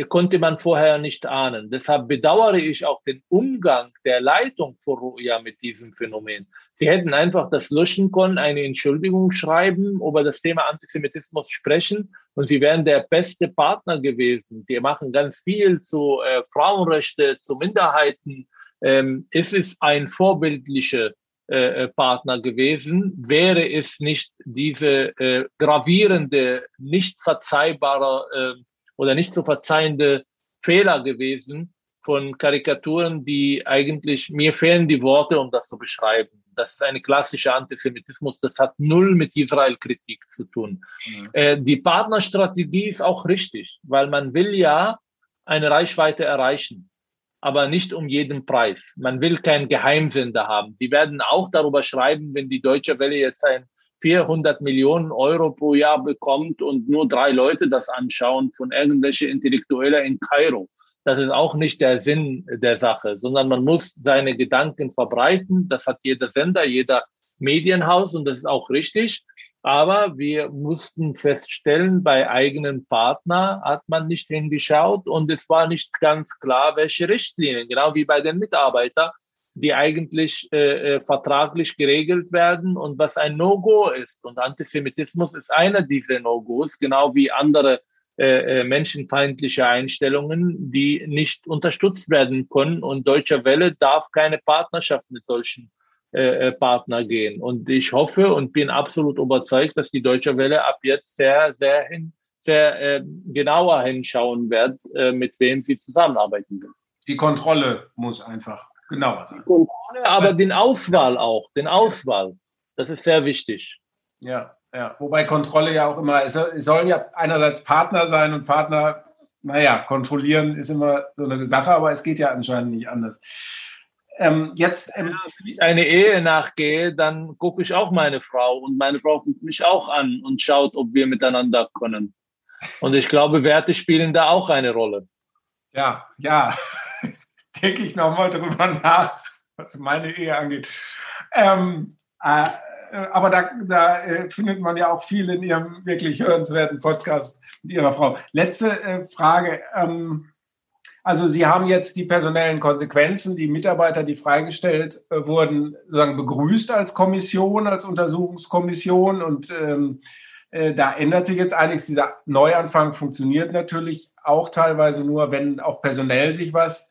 A: konnte man vorher nicht ahnen. Deshalb bedauere ich auch den Umgang der Leitung von Ruya mit diesem Phänomen. Sie hätten einfach das löschen können, eine Entschuldigung schreiben, über das Thema Antisemitismus sprechen und sie wären der beste Partner gewesen. Sie machen ganz viel zu äh, Frauenrechte, zu Minderheiten. Ähm, es ist ein vorbildlicher äh, Partner gewesen, wäre es nicht diese äh, gravierende, nicht verzeihbare äh, oder nicht zu verzeihende Fehler gewesen von Karikaturen, die eigentlich, mir fehlen die Worte, um das zu beschreiben. Das ist eine klassische Antisemitismus, das hat null mit Israel-Kritik zu tun. Mhm. Äh, die Partnerstrategie ist auch richtig, weil man will ja eine Reichweite erreichen, aber nicht um jeden Preis. Man will keinen Geheimsender haben. Die werden auch darüber schreiben, wenn die Deutsche Welle jetzt ein 400 Millionen Euro pro Jahr bekommt und nur drei Leute das anschauen von irgendwelche Intellektuelle in Kairo. Das ist auch nicht der Sinn der Sache, sondern man muss seine Gedanken verbreiten. Das hat jeder Sender, jeder Medienhaus und das ist auch richtig. Aber wir mussten feststellen, bei eigenen Partner hat man nicht hingeschaut und es war nicht ganz klar, welche Richtlinien, genau wie bei den Mitarbeitern, die eigentlich äh, äh, vertraglich geregelt werden und was ein No-Go ist. Und Antisemitismus ist einer dieser No-Gos, genau wie andere äh, äh, menschenfeindliche Einstellungen, die nicht unterstützt werden können. Und Deutsche Welle darf keine Partnerschaft mit solchen äh, äh, Partner gehen. Und ich hoffe und bin absolut überzeugt, dass die Deutsche Welle ab jetzt sehr, sehr hin, sehr äh, genauer hinschauen wird, äh, mit wem sie zusammenarbeiten will.
D: Die Kontrolle muss einfach genauer sein.
A: aber den Auswahl auch, den Auswahl. Das ist sehr wichtig.
D: Ja, ja. Wobei Kontrolle ja auch immer, es sollen ja einerseits Partner sein und Partner, naja, kontrollieren ist immer so eine Sache, aber es geht ja anscheinend nicht anders.
A: Ähm, jetzt ähm, Wenn ich eine Ehe nachgehe, dann gucke ich auch meine Frau und meine Frau guckt mich auch an und schaut, ob wir miteinander können. Und ich glaube, Werte spielen da auch eine Rolle.
D: Ja, ja, denke ich nochmal drüber nach, was meine Ehe angeht. Ähm, äh, aber da, da äh, findet man ja auch viel in Ihrem wirklich hörenswerten Podcast mit Ihrer Frau. Letzte äh, Frage. Ähm, also Sie haben jetzt die personellen Konsequenzen, die Mitarbeiter, die freigestellt äh, wurden, sozusagen begrüßt als Kommission, als Untersuchungskommission und ähm, äh, da ändert sich jetzt einiges. Dieser Neuanfang funktioniert natürlich auch teilweise nur, wenn auch personell sich was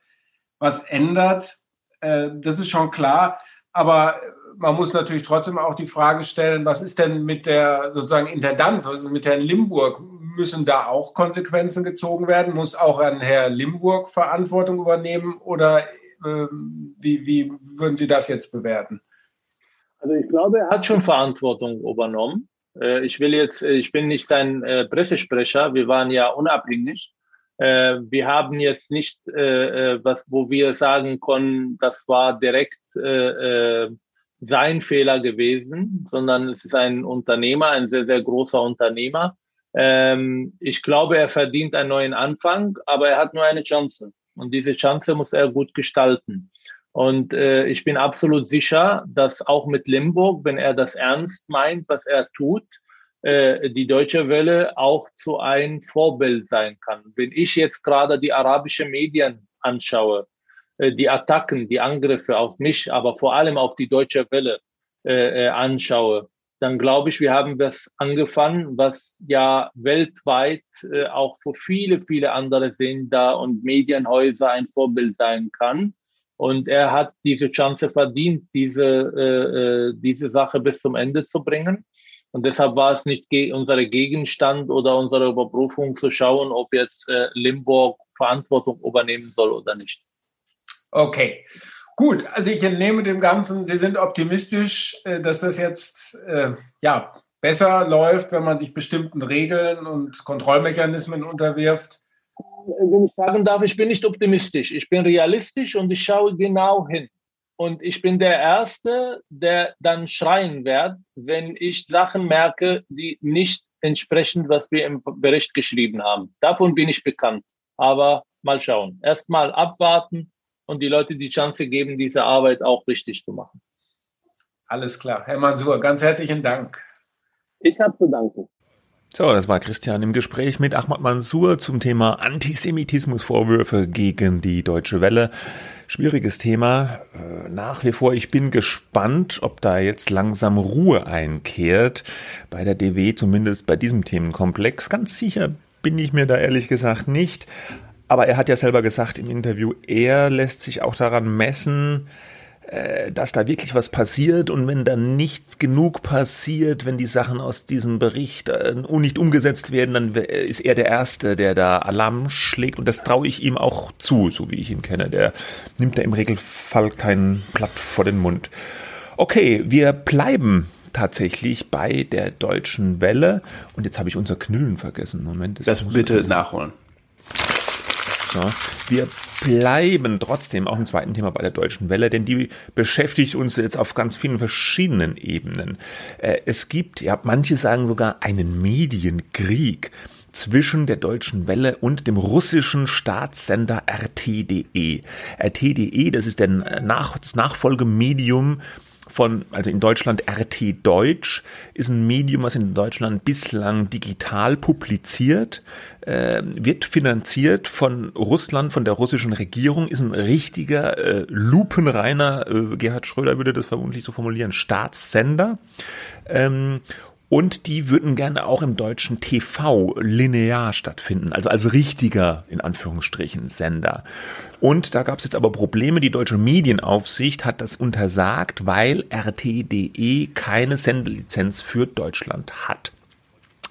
D: was ändert. Äh, das ist schon klar. Aber man muss natürlich trotzdem auch die Frage stellen, was ist denn mit der sozusagen Intendanz, was ist mit Herrn Limburg? Müssen da auch Konsequenzen gezogen werden? Muss auch ein Herr Limburg Verantwortung übernehmen? Oder äh, wie, wie würden Sie das jetzt bewerten?
A: Also ich glaube, er hat schon Verantwortung übernommen. Äh, ich will jetzt, ich bin nicht ein äh, Pressesprecher, wir waren ja unabhängig. Äh, wir haben jetzt nicht, äh, äh, was, wo wir sagen können, das war direkt äh, äh, sein Fehler gewesen, sondern es ist ein Unternehmer, ein sehr, sehr großer Unternehmer. Ähm, ich glaube, er verdient einen neuen Anfang, aber er hat nur eine Chance. Und diese Chance muss er gut gestalten. Und äh, ich bin absolut sicher, dass auch mit Limburg, wenn er das ernst meint, was er tut, äh, die Deutsche Welle auch zu ein Vorbild sein kann. Wenn ich jetzt gerade die arabische Medien anschaue, äh, die Attacken, die Angriffe auf mich, aber vor allem auf die Deutsche Welle äh, äh anschaue, dann glaube ich, wir haben das angefangen, was ja weltweit äh, auch für viele, viele andere Sender und Medienhäuser ein Vorbild sein kann. Und er hat diese Chance verdient, diese, äh, diese Sache bis zum Ende zu bringen. Und deshalb war es nicht unser Gegenstand oder unsere Überprüfung zu schauen, ob jetzt äh, Limburg Verantwortung übernehmen soll oder nicht.
D: Okay. Gut, also ich entnehme dem Ganzen, Sie sind optimistisch, äh, dass das jetzt äh, ja, besser läuft, wenn man sich bestimmten Regeln und Kontrollmechanismen unterwirft.
A: Wenn ich sagen darf, ich bin nicht optimistisch, ich bin realistisch und ich schaue genau hin. Und ich bin der Erste, der dann schreien wird, wenn ich Sachen merke, die nicht entsprechen, was wir im Bericht geschrieben haben. Davon bin ich bekannt. Aber mal schauen. Erstmal abwarten und die Leute die Chance geben, diese Arbeit auch richtig zu machen.
D: Alles klar. Herr Mansur, ganz herzlichen Dank.
A: Ich habe zu danken.
C: So, das war Christian im Gespräch mit Ahmad Mansour zum Thema Antisemitismusvorwürfe gegen die Deutsche Welle. Schwieriges Thema. Äh, nach wie vor, ich bin gespannt, ob da jetzt langsam Ruhe einkehrt. Bei der DW, zumindest bei diesem Themenkomplex. Ganz sicher bin ich mir da ehrlich gesagt nicht. Aber er hat ja selber gesagt im Interview, er lässt sich auch daran messen, äh, dass da wirklich was passiert und wenn dann nicht genug passiert, wenn die Sachen aus diesem Bericht äh, nicht umgesetzt werden, dann ist er der Erste, der da Alarm schlägt und das traue ich ihm auch zu, so wie ich ihn kenne. Der nimmt da im Regelfall kein Blatt vor den Mund. Okay, wir bleiben tatsächlich bei der deutschen Welle und jetzt habe ich unser Knüllen vergessen. Moment.
B: Das, das bitte nachholen.
C: So, wir bleiben trotzdem auch im zweiten Thema bei der Deutschen Welle, denn die beschäftigt uns jetzt auf ganz vielen verschiedenen Ebenen. Äh, es gibt, ja, manche sagen sogar einen Medienkrieg zwischen der Deutschen Welle und dem russischen Staatssender RT.de. RT.de, das ist der Nach das Nachfolgemedium von, also in Deutschland RT Deutsch, ist ein Medium, was in Deutschland bislang digital publiziert, äh, wird finanziert von Russland, von der russischen Regierung, ist ein richtiger, äh, lupenreiner, äh, Gerhard Schröder würde das vermutlich so formulieren, Staatssender. Ähm, und die würden gerne auch im deutschen TV linear stattfinden, also als richtiger, in Anführungsstrichen, Sender. Und da gab es jetzt aber Probleme. Die deutsche Medienaufsicht hat das untersagt, weil RT.de keine Sendelizenz für Deutschland hat.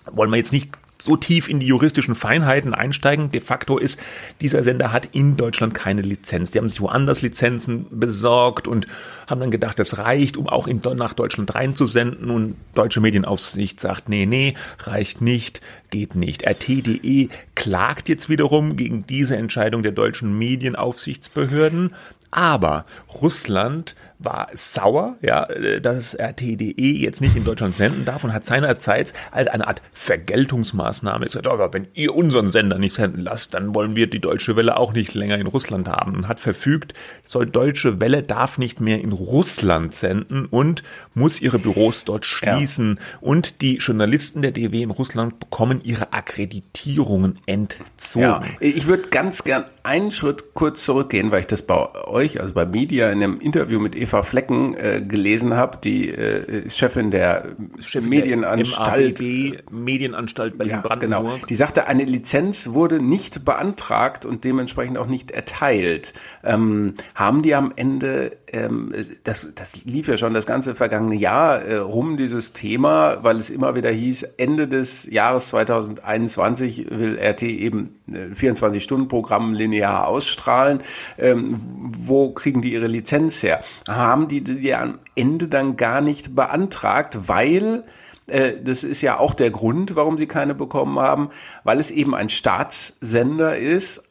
C: Wollen wir jetzt nicht so tief in die juristischen Feinheiten einsteigen. De facto ist, dieser Sender hat in Deutschland keine Lizenz. Die haben sich woanders Lizenzen besorgt und haben dann gedacht, das reicht, um auch in, nach Deutschland reinzusenden. Und deutsche Medienaufsicht sagt, nee, nee, reicht nicht, geht nicht. RT.de klagt jetzt wiederum gegen diese Entscheidung der deutschen Medienaufsichtsbehörden. Aber Russland war sauer, ja, dass RTDE jetzt nicht in Deutschland senden darf und hat seinerzeit als eine Art Vergeltungsmaßnahme gesagt, aber wenn ihr unseren Sender nicht senden lasst, dann wollen wir die Deutsche Welle auch nicht länger in Russland haben und hat verfügt, soll Deutsche Welle darf nicht mehr in Russland senden und muss ihre Büros dort schließen ja. und die Journalisten der DW in Russland bekommen ihre Akkreditierungen entzogen. Ja,
B: ich würde ganz gern einen Schritt kurz zurückgehen, weil ich das bei euch, also bei Media in einem Interview mit Eva Flecken äh, gelesen habe, die äh, Chefin der Chefin Medienanstalt.
C: Der Medienanstalt Berlin-Brandenburg. Ja, genau.
B: Die sagte, eine Lizenz wurde nicht beantragt und dementsprechend auch nicht erteilt. Ähm, haben die am Ende, ähm, das, das lief ja schon das ganze vergangene Jahr äh, rum, dieses Thema, weil es immer wieder hieß, Ende des Jahres 2021 will RT eben 24-Stunden-Programm linear linear ausstrahlen. Ähm, wo kriegen die ihre Lizenz her? Haben die die am Ende dann gar nicht beantragt, weil äh, das ist ja auch der Grund, warum sie keine bekommen haben, weil es eben ein Staatssender ist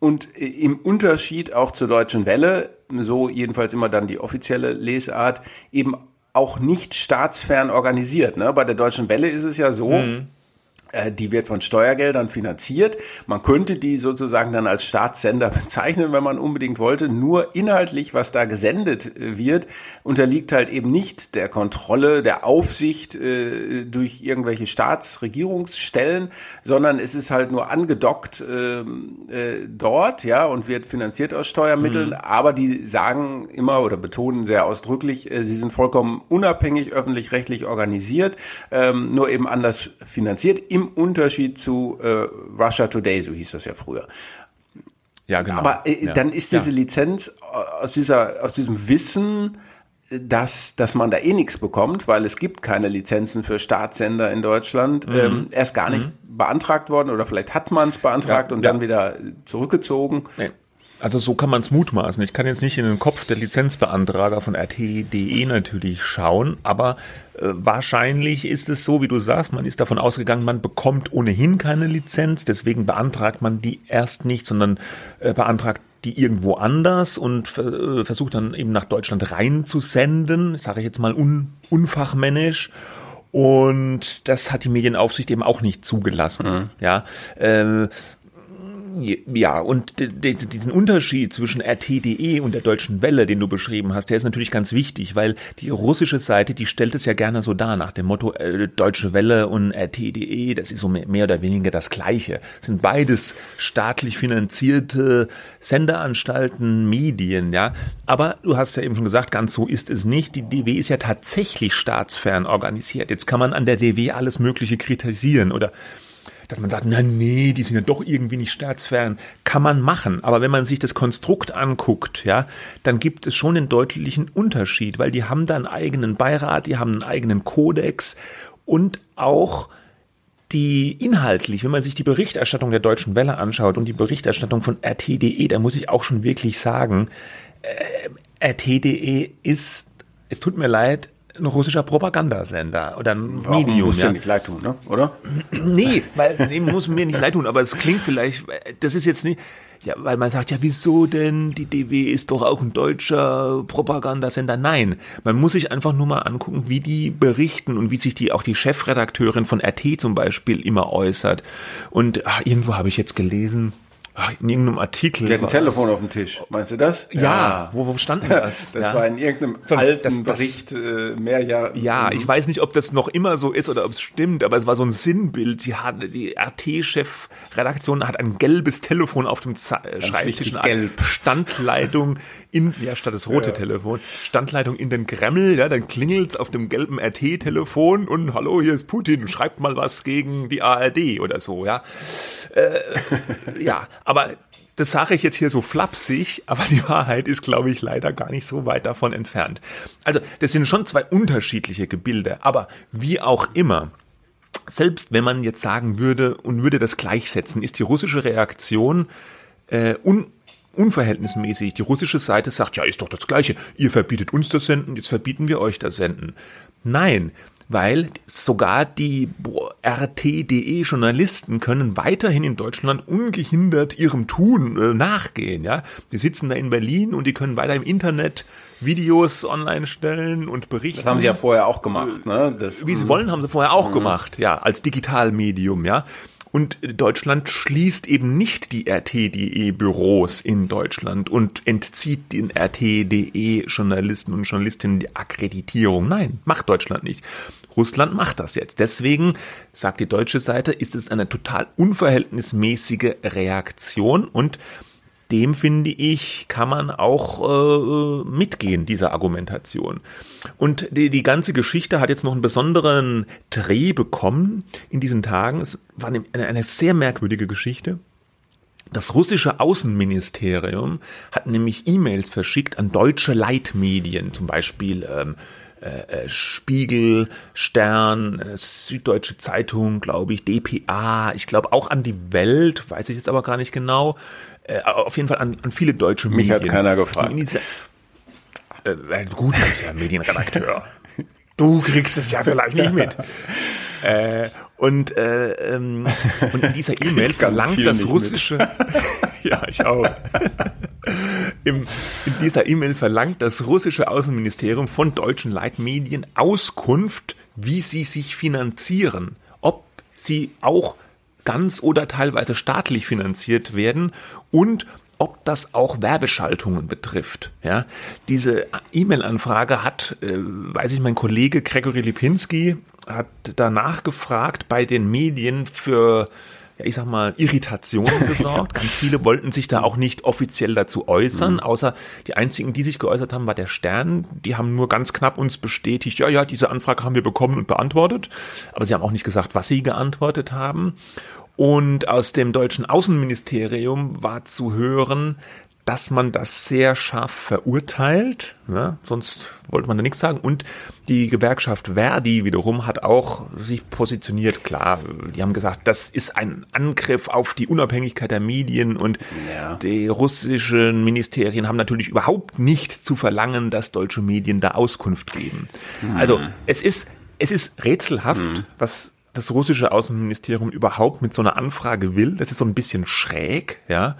B: und im Unterschied auch zur Deutschen Welle, so jedenfalls immer dann die offizielle Lesart, eben auch nicht staatsfern organisiert. Ne? Bei der Deutschen Welle ist es ja so, mhm. Äh, die wird von Steuergeldern finanziert. Man könnte die sozusagen dann als Staatssender bezeichnen, wenn man unbedingt wollte. Nur inhaltlich, was da gesendet äh, wird, unterliegt halt eben nicht der Kontrolle, der Aufsicht äh, durch irgendwelche Staatsregierungsstellen, sondern es ist halt nur angedockt äh, äh, dort, ja, und wird finanziert aus Steuermitteln. Mhm. Aber die sagen immer oder betonen sehr ausdrücklich, äh, sie sind vollkommen unabhängig, öffentlich-rechtlich organisiert, ähm, nur eben anders finanziert. Im Unterschied zu äh, Russia Today, so hieß das ja früher. Ja, genau. Aber äh, ja. dann ist diese ja. Lizenz äh, aus dieser, aus diesem Wissen, dass, dass man da eh nichts bekommt, weil es gibt keine Lizenzen für Staatssender in Deutschland, mhm. ähm, erst gar nicht mhm. beantragt worden oder vielleicht hat man es beantragt ja, und dann wieder zurückgezogen.
C: Nee. Also so kann man es mutmaßen. Ich kann jetzt nicht in den Kopf der Lizenzbeantrager von RT.de natürlich schauen, aber äh, wahrscheinlich ist es so, wie du sagst, man ist davon ausgegangen, man bekommt ohnehin keine Lizenz, deswegen beantragt man die erst nicht, sondern äh, beantragt die irgendwo anders und äh, versucht dann eben nach Deutschland reinzusenden, sage ich jetzt mal un, unfachmännisch. Und das hat die Medienaufsicht eben auch nicht zugelassen. Mhm. Ja, äh, ja, und diesen Unterschied zwischen RT.de und der Deutschen Welle, den du beschrieben hast, der ist natürlich ganz wichtig, weil die russische Seite, die stellt es ja gerne so dar, nach dem Motto äh, Deutsche Welle und RT.de, das ist so mehr oder weniger das Gleiche. Das sind beides staatlich finanzierte Senderanstalten, Medien, ja. Aber du hast ja eben schon gesagt, ganz so ist es nicht. Die DW ist ja tatsächlich staatsfern organisiert. Jetzt kann man an der DW alles Mögliche kritisieren oder dass man sagt, na nee, die sind ja doch irgendwie nicht staatsfern, kann man machen. Aber wenn man sich das Konstrukt anguckt, ja, dann gibt es schon einen deutlichen Unterschied, weil die haben da einen eigenen Beirat, die haben einen eigenen Kodex und auch die inhaltlich, wenn man sich die Berichterstattung der Deutschen Welle anschaut und die Berichterstattung von RT.de, da muss ich auch schon wirklich sagen, äh, RT.de ist, es tut mir leid, ein russischer Propagandasender oder ein
B: Warum Medium. Muss ja nicht leid tun, ne? oder?
C: nee, weil dem muss mir nicht leid tun, aber es klingt vielleicht, das ist jetzt nicht, ja, weil man sagt, ja, wieso denn? Die DW ist doch auch ein deutscher Propagandasender. Nein, man muss sich einfach nur mal angucken, wie die berichten und wie sich die auch die Chefredakteurin von RT zum Beispiel immer äußert. Und ach, irgendwo habe ich jetzt gelesen, in irgendeinem Artikel.
B: Der hat ein Telefon auf dem Tisch. Meinst du das?
C: Ja. ja. Wo, wo stand denn das?
B: Das
C: ja.
B: war in irgendeinem so, alten das, das, Bericht äh, mehr Jahre.
C: Ja, ich weiß nicht, ob das noch immer so ist oder ob es stimmt, aber es war so ein Sinnbild. Sie hat, die RT-Chefredaktion hat ein gelbes Telefon auf dem Z Schreibtisch. Gelb. Standleitung in, ja, statt das rote ja. Telefon, Standleitung in den Kreml, ja, dann klingelt's auf dem gelben RT-Telefon und hallo, hier ist Putin, schreibt mal was gegen die ARD oder so, ja. Äh, ja, aber das sage ich jetzt hier so flapsig, aber die Wahrheit ist, glaube ich, leider gar nicht so weit davon entfernt. Also, das sind schon zwei unterschiedliche Gebilde, aber wie auch immer, selbst wenn man jetzt sagen würde und würde das gleichsetzen, ist die russische Reaktion äh, un unverhältnismäßig. Die russische Seite sagt, ja, ist doch das Gleiche. Ihr verbietet uns das Senden, jetzt verbieten wir euch das Senden. Nein, weil sogar die RT.de Journalisten können weiterhin in Deutschland ungehindert ihrem Tun äh, nachgehen, ja. Die sitzen da in Berlin und die können weiter im Internet Videos online stellen und berichten. Das
B: haben sie ja vorher auch gemacht, ne? Das,
C: Wie sie wollen, haben sie vorher auch mhm. gemacht, ja, als Digitalmedium, ja. Und Deutschland schließt eben nicht die RT.de-Büros in Deutschland und entzieht den RT.de Journalisten und Journalistinnen die Akkreditierung. Nein, macht Deutschland nicht. Russland macht das jetzt. Deswegen, sagt die deutsche Seite, ist es eine total unverhältnismäßige Reaktion und dem finde ich, kann man auch äh, mitgehen, dieser Argumentation. Und die, die ganze Geschichte hat jetzt noch einen besonderen Dreh bekommen in diesen Tagen. Es war eine, eine sehr merkwürdige Geschichte. Das russische Außenministerium hat nämlich E-Mails verschickt an deutsche Leitmedien, zum Beispiel ähm, äh, äh Spiegel, Stern, äh, Süddeutsche Zeitung, glaube ich, DPA, ich glaube auch an die Welt, weiß ich jetzt aber gar nicht genau, äh, auf jeden Fall an, an viele deutsche
B: Mich Medien. Mich hat keiner gefragt.
C: Äh, gut, du bist ja Medienredakteur. Du kriegst es ja vielleicht nicht mit. äh, und, äh, ähm, und in dieser E-Mail verlangt das russische, ja, ich auch. Im, in dieser E-Mail verlangt das russische Außenministerium von deutschen Leitmedien Auskunft, wie sie sich finanzieren, ob sie auch ganz oder teilweise staatlich finanziert werden und ob das auch Werbeschaltungen betrifft. Ja, diese E-Mail-Anfrage hat, äh, weiß ich, mein Kollege Gregory Lipinski hat danach gefragt bei den Medien für ja, ich sag mal, Irritationen gesorgt. Ganz viele wollten sich da auch nicht offiziell dazu äußern, mhm. außer die einzigen, die sich geäußert haben, war der Stern. Die haben nur ganz knapp uns bestätigt, ja, ja, diese Anfrage haben wir bekommen und beantwortet. Aber sie haben auch nicht gesagt, was sie geantwortet haben. Und aus dem deutschen Außenministerium war zu hören, dass man das sehr scharf verurteilt, ja, sonst wollte man da nichts sagen. Und die Gewerkschaft Verdi wiederum hat auch sich positioniert, klar, die haben gesagt, das ist ein Angriff auf die Unabhängigkeit der Medien und ja. die russischen Ministerien haben natürlich überhaupt nicht zu verlangen, dass deutsche Medien da Auskunft geben. Mhm. Also es ist, es ist rätselhaft, mhm. was das russische Außenministerium überhaupt mit so einer Anfrage will. Das ist so ein bisschen schräg, ja.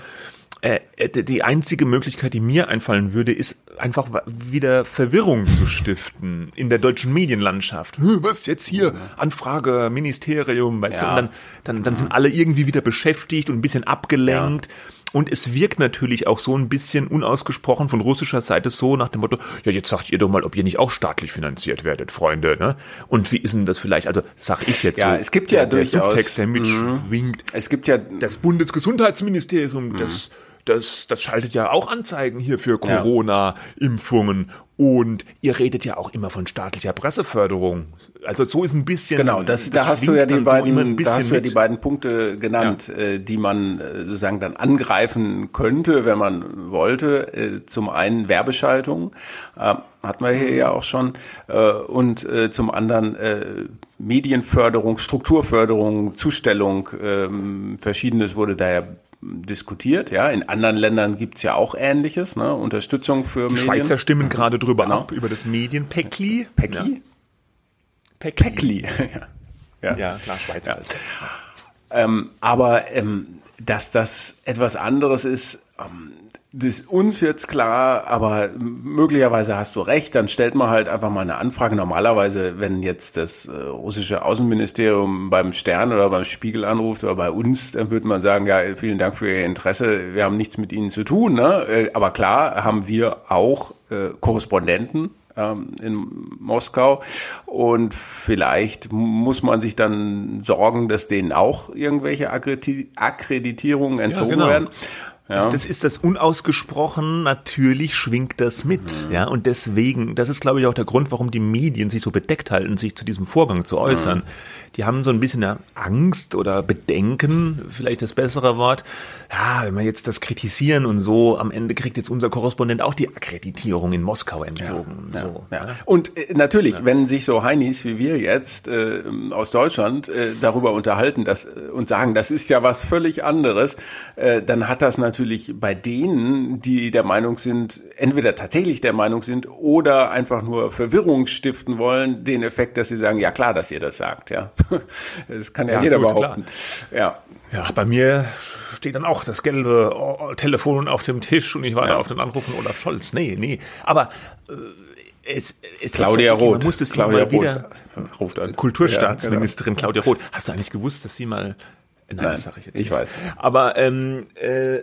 C: Äh, äh, die einzige Möglichkeit, die mir einfallen würde, ist einfach wieder Verwirrung zu stiften in der deutschen Medienlandschaft. Was jetzt hier? Anfrage, Ministerium, weißt ja. du? Und dann, dann, dann sind alle irgendwie wieder beschäftigt und ein bisschen abgelenkt. Ja. Und es wirkt natürlich auch so ein bisschen unausgesprochen von russischer Seite so nach dem Motto, ja, jetzt sagt ihr doch mal, ob ihr nicht auch staatlich finanziert werdet, Freunde. Ne? Und wie ist denn das vielleicht, also sag ich jetzt
B: ja, so. es gibt ja der, durchaus. Der
C: Subtext, der mitschwingt.
B: Es gibt ja.
C: Das Bundesgesundheitsministerium, mhm. das das, das schaltet ja auch Anzeigen hier für Corona-Impfungen. Und ihr redet ja auch immer von staatlicher Presseförderung. Also so ist ein bisschen.
B: Genau, das, da hast du ja die beiden, so da hast du ja die beiden Punkte genannt, ja. äh, die man äh, sozusagen dann angreifen könnte, wenn man wollte. Äh, zum einen Werbeschaltung, äh, hatten wir hier ja auch schon, äh, und äh, zum anderen äh, Medienförderung, Strukturförderung, Zustellung, äh, verschiedenes wurde da ja diskutiert. Ja, in anderen Ländern gibt's ja auch Ähnliches, ne? Unterstützung für
C: Die
B: Medien.
C: Schweizer stimmen gerade drüber genau. ab, über das Medienpäckli.
B: Päckli?
C: Ja. Päckli.
B: ja. ja. ja, klar, Schweizer. Ja. Halt. Ähm, aber ähm, dass das etwas anderes ist, ähm, das ist uns jetzt klar, aber möglicherweise hast du recht, dann stellt man halt einfach mal eine Anfrage. Normalerweise, wenn jetzt das äh, russische Außenministerium beim Stern oder beim Spiegel anruft oder bei uns, dann würde man sagen, ja, vielen Dank für Ihr Interesse, wir haben nichts mit Ihnen zu tun. Ne? Äh, aber klar haben wir auch äh, Korrespondenten ähm, in Moskau. Und vielleicht muss man sich dann sorgen, dass denen auch irgendwelche Akkreditierungen entzogen ja, genau. werden.
C: Ja. Also das ist das unausgesprochen, natürlich schwingt das mit, mhm. ja, und deswegen, das ist glaube ich auch der Grund, warum die Medien sich so bedeckt halten, sich zu diesem Vorgang zu äußern. Mhm. Die haben so ein bisschen Angst oder Bedenken, vielleicht das bessere Wort, ja, wenn wir jetzt das kritisieren und so, am Ende kriegt jetzt unser Korrespondent auch die Akkreditierung in Moskau entzogen.
B: Ja,
C: so,
B: ja, ja. Und äh, natürlich, wenn sich so Heinis wie wir jetzt äh, aus Deutschland äh, darüber unterhalten dass, äh, und sagen, das ist ja was völlig anderes, äh, dann hat das natürlich bei denen, die der Meinung sind, entweder tatsächlich der Meinung sind oder einfach nur Verwirrung stiften wollen, den Effekt, dass sie sagen, ja klar, dass ihr das sagt, ja. Das kann ja, jeder gut, behaupten.
C: Klar. Ja. Ja, bei mir steht dann auch das gelbe oh, Telefon auf dem Tisch und ich warte ja. auf den Anruf von Olaf Scholz. Nee, nee. Aber äh, es,
B: es Claudia
C: ist
B: Roth.
C: Man muss es Claudia wieder ruft an. Kulturstaatsministerin ja, genau. Claudia Roth. Hast du eigentlich gewusst, dass sie mal
B: Nein, Nein das sage ich jetzt. Ich nicht. weiß.
C: Aber ähm, äh,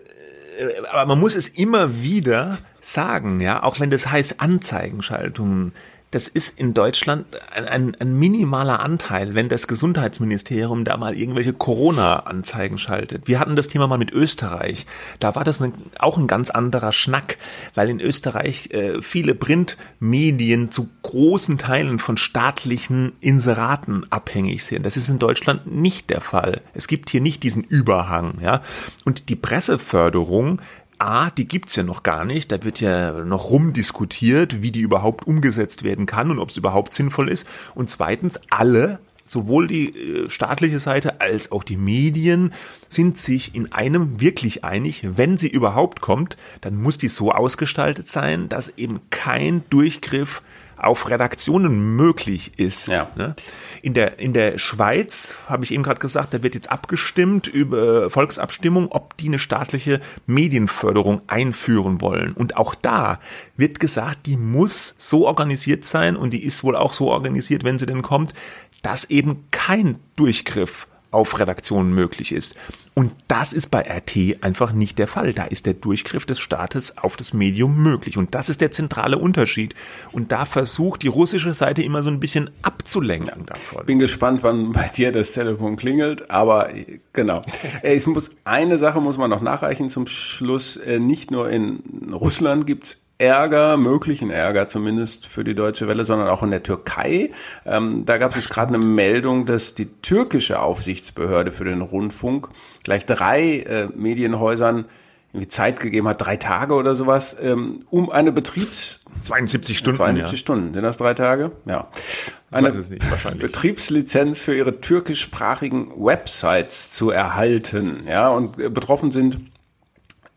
C: aber man muss es immer wieder sagen, ja, auch wenn das heißt Anzeigenschaltungen das ist in Deutschland ein, ein, ein, minimaler Anteil, wenn das Gesundheitsministerium da mal irgendwelche Corona-Anzeigen schaltet. Wir hatten das Thema mal mit Österreich. Da war das eine, auch ein ganz anderer Schnack, weil in Österreich äh, viele Printmedien zu großen Teilen von staatlichen Inseraten abhängig sind. Das ist in Deutschland nicht der Fall. Es gibt hier nicht diesen Überhang. Ja? Und die Presseförderung A, die gibt's ja noch gar nicht. Da wird ja noch rumdiskutiert, wie die überhaupt umgesetzt werden kann und ob es überhaupt sinnvoll ist. Und zweitens, alle, sowohl die äh, staatliche Seite als auch die Medien, sind sich in einem wirklich einig, wenn sie überhaupt kommt, dann muss die so ausgestaltet sein, dass eben kein Durchgriff auf Redaktionen möglich ist. Ja. Ne? In, der, in der Schweiz, habe ich eben gerade gesagt, da wird jetzt abgestimmt über Volksabstimmung, ob die eine staatliche Medienförderung einführen wollen. Und auch da wird gesagt, die muss so organisiert sein und die ist wohl auch so organisiert, wenn sie denn kommt, dass eben kein Durchgriff auf Redaktionen möglich ist. Und das ist bei RT einfach nicht der Fall. Da ist der Durchgriff des Staates auf das Medium möglich. Und das ist der zentrale Unterschied. Und da versucht die russische Seite immer so ein bisschen abzulenken
B: davon. Bin gespannt, wann bei dir das Telefon klingelt. Aber genau. Es muss, eine Sache muss man noch nachreichen zum Schluss. Äh, nicht nur in Russland gibt's Ärger, möglichen Ärger zumindest für die Deutsche Welle, sondern auch in der Türkei. Ähm, da gab es gerade eine Meldung, dass die türkische Aufsichtsbehörde für den Rundfunk gleich drei äh, Medienhäusern irgendwie Zeit gegeben hat, drei Tage oder sowas, ähm, um eine Betriebs...
C: 72 Stunden.
B: 72 ja. Stunden, sind das drei Tage? Ja. Eine nicht, Betriebslizenz für ihre türkischsprachigen Websites zu erhalten. Ja, und äh, betroffen sind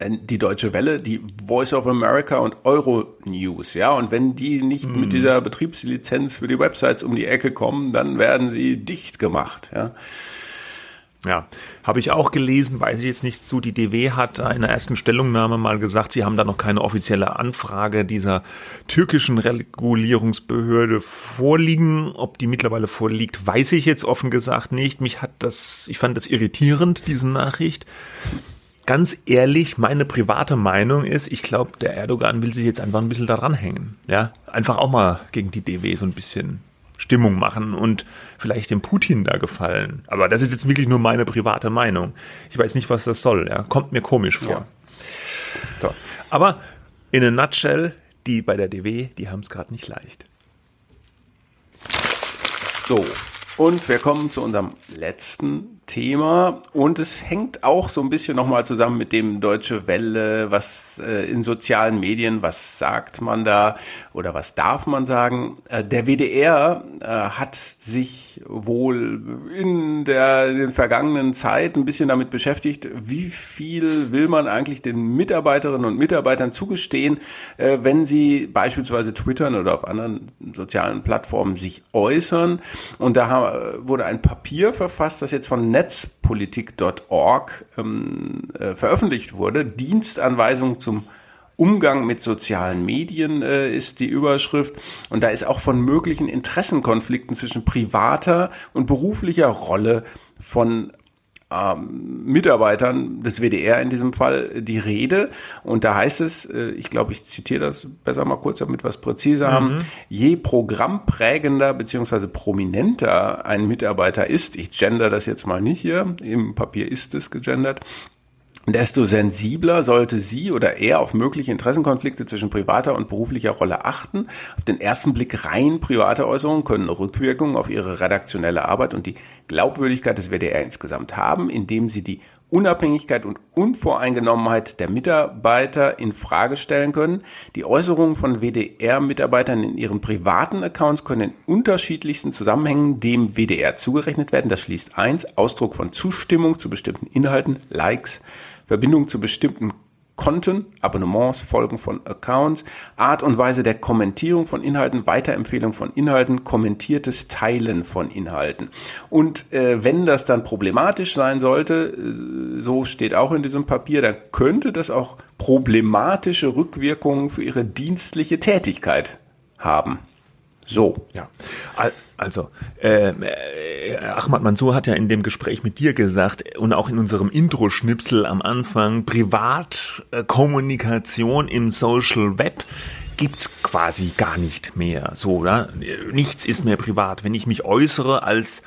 B: die Deutsche Welle, die Voice of America und Euronews, ja. Und wenn die nicht mm. mit dieser Betriebslizenz für die Websites um die Ecke kommen, dann werden sie dicht gemacht, ja.
C: Ja, habe ich auch gelesen, weiß ich jetzt nicht zu. Die DW hat in einer ersten Stellungnahme mal gesagt, sie haben da noch keine offizielle Anfrage dieser türkischen Regulierungsbehörde vorliegen. Ob die mittlerweile vorliegt, weiß ich jetzt offen gesagt nicht. Mich hat das, ich fand das irritierend, diese Nachricht ganz ehrlich, meine private Meinung ist, ich glaube, der Erdogan will sich jetzt einfach ein bisschen daran hängen. Ja, einfach auch mal gegen die DW so ein bisschen Stimmung machen und vielleicht dem Putin da gefallen. Aber das ist jetzt wirklich nur meine private Meinung. Ich weiß nicht, was das soll. Ja, kommt mir komisch vor. Ja. So. Aber in a nutshell, die bei der DW, die haben es gerade nicht leicht.
B: So, und wir kommen zu unserem letzten Thema und es hängt auch so ein bisschen nochmal zusammen mit dem Deutsche Welle, was äh, in sozialen Medien, was sagt man da oder was darf man sagen. Äh, der WDR äh, hat sich wohl in der in den vergangenen Zeit ein bisschen damit beschäftigt, wie viel will man eigentlich den Mitarbeiterinnen und Mitarbeitern zugestehen, äh, wenn sie beispielsweise twittern oder auf anderen sozialen Plattformen sich äußern. Und da wurde ein Papier verfasst, das jetzt von netzpolitik.org ähm, äh, veröffentlicht wurde. Dienstanweisung zum Umgang mit sozialen Medien äh, ist die Überschrift. Und da ist auch von möglichen Interessenkonflikten zwischen privater und beruflicher Rolle von ähm, Mitarbeitern des WDR in diesem Fall die Rede. Und da heißt es, äh, ich glaube, ich zitiere das besser mal kurz, damit wir es präziser mhm. haben, je programmprägender beziehungsweise prominenter ein Mitarbeiter ist, ich gender das jetzt mal nicht hier, im Papier ist es gegendert, desto sensibler sollte sie oder er auf mögliche Interessenkonflikte zwischen privater und beruflicher Rolle achten. Auf den ersten Blick rein private Äußerungen können Rückwirkungen auf ihre redaktionelle Arbeit und die Glaubwürdigkeit des WDR insgesamt haben, indem sie die Unabhängigkeit und Unvoreingenommenheit der Mitarbeiter in Frage stellen können. Die Äußerungen von WDR-Mitarbeitern in ihren privaten Accounts können in unterschiedlichsten Zusammenhängen dem WDR zugerechnet werden. Das schließt eins, Ausdruck von Zustimmung zu bestimmten Inhalten, Likes, Verbindung zu bestimmten Konten, Abonnements, Folgen von Accounts, Art und Weise der Kommentierung von Inhalten, Weiterempfehlung von Inhalten, kommentiertes Teilen von Inhalten. Und äh, wenn das dann problematisch sein sollte, äh, so steht auch in diesem Papier, dann könnte das auch problematische Rückwirkungen für ihre dienstliche Tätigkeit haben. So.
C: Ja. Also, äh, äh, Ahmad Mansour hat ja in dem Gespräch mit dir gesagt und auch in unserem Intro-Schnipsel am Anfang, Privatkommunikation im Social Web gibt's quasi gar nicht mehr. So, oder? Nichts ist mehr privat. Wenn ich mich äußere als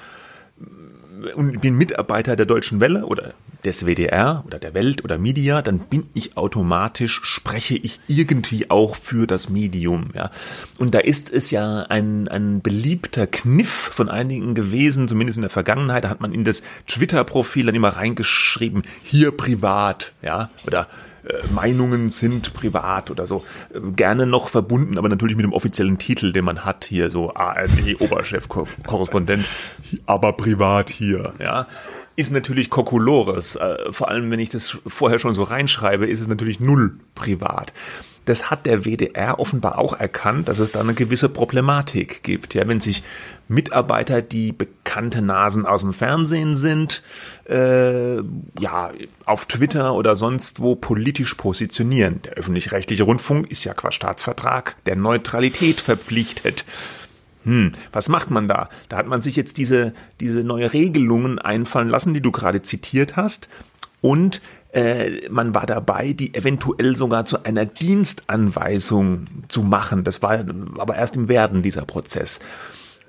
C: und bin Mitarbeiter der Deutschen Welle oder des WDR oder der Welt oder Media, dann bin ich automatisch, spreche ich irgendwie auch für das Medium. Ja. Und da ist es ja ein, ein beliebter Kniff von einigen gewesen, zumindest in der Vergangenheit, da hat man in das Twitter-Profil dann immer reingeschrieben, hier privat, ja, oder äh, Meinungen sind privat oder so. Äh, gerne noch verbunden, aber natürlich mit dem offiziellen Titel, den man hat, hier so ARD-Oberchef-Korrespondent, aber privat hier, ja ist natürlich Kokolores. Äh, vor allem, wenn ich das vorher schon so reinschreibe, ist es natürlich null privat. Das hat der WDR offenbar auch erkannt, dass es da eine gewisse Problematik gibt. Ja, wenn sich Mitarbeiter, die bekannte Nasen aus dem Fernsehen sind, äh, ja, auf Twitter oder sonst wo politisch positionieren. Der öffentlich-rechtliche Rundfunk ist ja qua Staatsvertrag der Neutralität verpflichtet hm, was macht man da? Da hat man sich jetzt diese, diese neue Regelungen einfallen lassen, die du gerade zitiert hast. Und äh, man war dabei, die eventuell sogar zu einer Dienstanweisung zu machen. Das war aber erst im Werden dieser Prozess.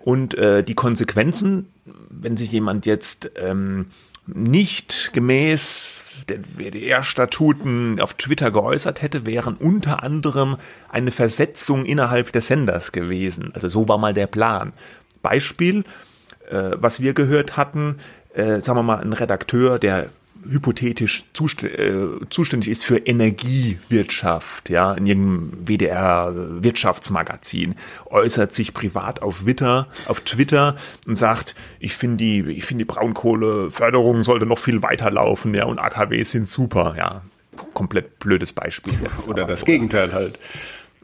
C: Und äh, die Konsequenzen, wenn sich jemand jetzt ähm, nicht gemäß der WDR-Statuten auf Twitter geäußert hätte, wären unter anderem eine Versetzung innerhalb des Senders gewesen. Also so war mal der Plan. Beispiel, äh, was wir gehört hatten, äh, sagen wir mal, ein Redakteur, der hypothetisch zust äh, zuständig ist für Energiewirtschaft, ja, in irgendeinem WDR-Wirtschaftsmagazin, äußert sich privat auf Twitter, auf Twitter und sagt, ich finde die, ich finde die Braunkohleförderung sollte noch viel weiter laufen, ja, und AKWs sind super, ja. Komplett blödes Beispiel.
B: Jetzt, Oder das so, Gegenteil halt.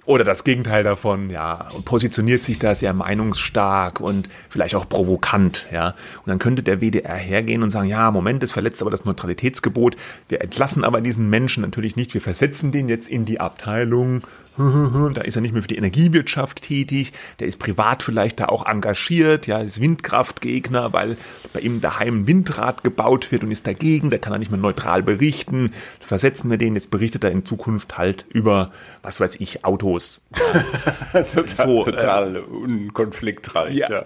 C: Oder das Gegenteil davon, ja, und positioniert sich da sehr meinungsstark und vielleicht auch provokant, ja. Und dann könnte der WDR hergehen und sagen, ja, Moment, das verletzt aber das Neutralitätsgebot. Wir entlassen aber diesen Menschen natürlich nicht. Wir versetzen den jetzt in die Abteilung da ist er nicht mehr für die Energiewirtschaft tätig, der ist privat vielleicht da auch engagiert, ja, ist Windkraftgegner, weil bei ihm daheim ein Windrad gebaut wird und ist dagegen, da kann er nicht mehr neutral berichten. Versetzen wir den, jetzt berichtet er in Zukunft halt über, was weiß ich, Autos.
B: total, so, total äh, unkonfliktreich,
C: ja. ja.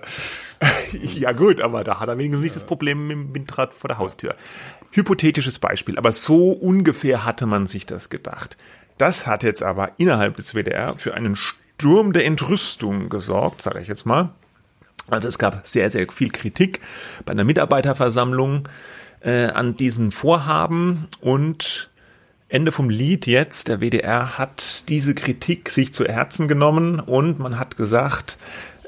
C: ja gut, aber da hat er wenigstens nicht das Problem mit dem Windrad vor der Haustür. Hypothetisches Beispiel, aber so ungefähr hatte man sich das gedacht. Das hat jetzt aber innerhalb des WDR für einen Sturm der Entrüstung gesorgt, sage ich jetzt mal. Also es gab sehr, sehr viel Kritik bei einer Mitarbeiterversammlung äh, an diesen Vorhaben und Ende vom Lied jetzt, der WDR hat diese Kritik sich zu Herzen genommen und man hat gesagt,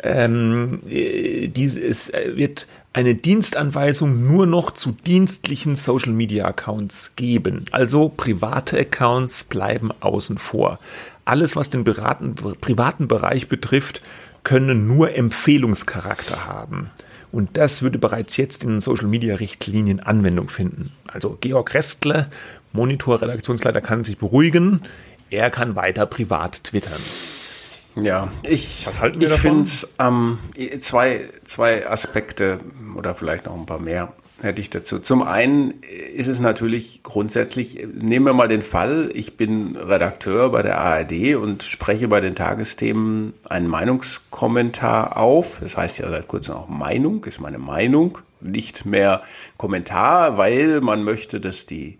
C: ähm, äh, diese, es wird eine Dienstanweisung nur noch zu dienstlichen Social Media Accounts geben. Also private Accounts bleiben außen vor. Alles, was den beraten, privaten Bereich betrifft, können nur Empfehlungscharakter haben. Und das würde bereits jetzt in Social Media Richtlinien Anwendung finden. Also Georg Restle, Monitor-Redaktionsleiter, kann sich beruhigen. Er kann weiter privat twittern.
B: Ja, ich, Was halten wir ich finde es ähm, zwei, zwei Aspekte oder vielleicht noch ein paar mehr hätte ich dazu. Zum einen ist es natürlich grundsätzlich, nehmen wir mal den Fall, ich bin Redakteur bei der ARD und spreche bei den Tagesthemen einen Meinungskommentar auf. Das heißt ja seit kurzem auch Meinung, ist meine Meinung, nicht mehr Kommentar, weil man möchte, dass die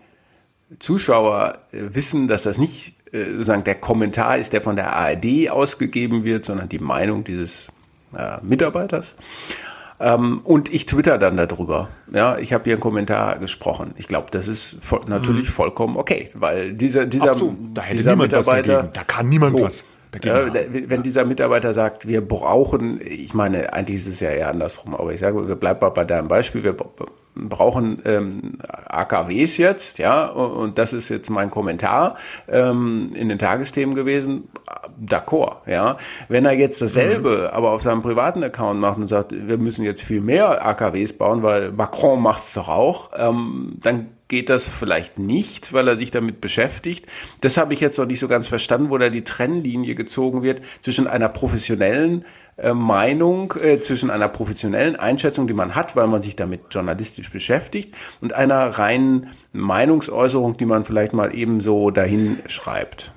B: Zuschauer wissen, dass das nicht äh, sozusagen der Kommentar ist, der von der ARD ausgegeben wird, sondern die Meinung dieses äh, Mitarbeiters. Ähm, und ich twitter dann darüber. Ja, ich habe hier einen Kommentar gesprochen. Ich glaube, das ist voll, natürlich mhm. vollkommen okay, weil dieser dieser,
C: Absolut. da hätte dieser Mitarbeiter,
B: da kann niemand so, was. Äh, wenn dieser Mitarbeiter sagt, wir brauchen, ich meine, eigentlich ist es ja eher andersrum, aber ich sage, wir bleiben mal bei deinem Beispiel, wir brauchen ähm, AKWs jetzt, ja, und das ist jetzt mein Kommentar ähm, in den Tagesthemen gewesen. D'accord, ja. Wenn er jetzt dasselbe, mhm. aber auf seinem privaten Account macht und sagt, wir müssen jetzt viel mehr AKWs bauen, weil Macron macht es doch auch, ähm, dann geht das vielleicht nicht, weil er sich damit beschäftigt. Das habe ich jetzt noch nicht so ganz verstanden, wo da die Trennlinie gezogen wird zwischen einer professionellen äh, Meinung, äh, zwischen einer professionellen Einschätzung, die man hat, weil man sich damit journalistisch beschäftigt, und einer reinen Meinungsäußerung, die man vielleicht mal ebenso dahin schreibt.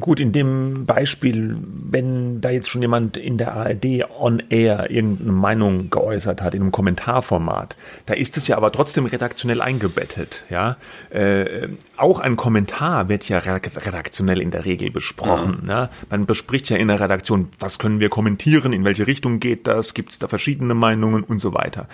C: Gut, in dem Beispiel, wenn da jetzt schon jemand in der ARD on air irgendeine Meinung geäußert hat, in einem Kommentarformat, da ist es ja aber trotzdem redaktionell eingebettet, ja. Äh, auch ein Kommentar wird ja redaktionell in der Regel besprochen. Mhm. Ja? Man bespricht ja in der Redaktion, was können wir kommentieren, in welche Richtung geht das, gibt es da verschiedene Meinungen und so weiter.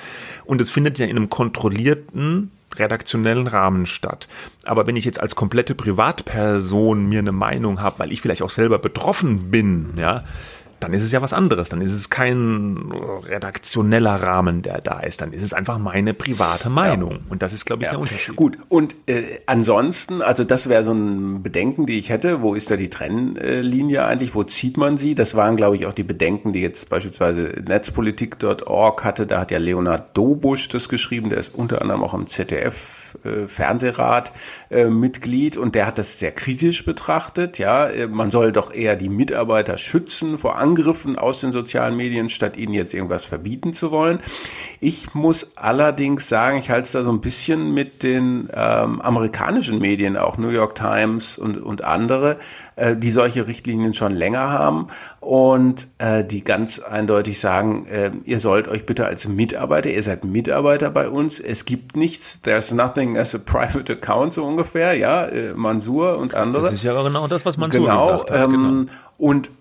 C: Und es findet ja in einem kontrollierten redaktionellen Rahmen statt. Aber wenn ich jetzt als komplette Privatperson mir eine Meinung habe, weil ich vielleicht auch selber betroffen bin, ja, dann ist es ja was anderes. Dann ist es kein redaktioneller Rahmen, der da ist. Dann ist es einfach meine private Meinung. Ja. Und das ist, glaube ich, ja. der Unterschied.
B: Gut. Und äh, ansonsten, also das wäre so ein Bedenken, die ich hätte. Wo ist da die Trennlinie eigentlich? Wo zieht man sie? Das waren, glaube ich, auch die Bedenken, die jetzt beispielsweise Netzpolitik.org hatte. Da hat ja Leonard Dobusch das geschrieben. Der ist unter anderem auch im ZDF Fernsehrat äh, Mitglied und der hat das sehr kritisch betrachtet. Ja, äh, man soll doch eher die Mitarbeiter schützen vor Angriffen aus den sozialen Medien, statt ihnen jetzt irgendwas verbieten zu wollen. Ich muss allerdings sagen, ich halte es da so ein bisschen mit den ähm, amerikanischen Medien, auch New York Times und, und andere, äh, die solche Richtlinien schon länger haben und äh, die ganz eindeutig sagen, äh, ihr sollt euch bitte als Mitarbeiter, ihr seid Mitarbeiter bei uns, es gibt nichts, there's nothing as a private account so ungefähr, ja, äh, Mansur und andere. Das
C: ist ja genau das, was Mansur
B: genau, gesagt hat. Ähm, genau. Und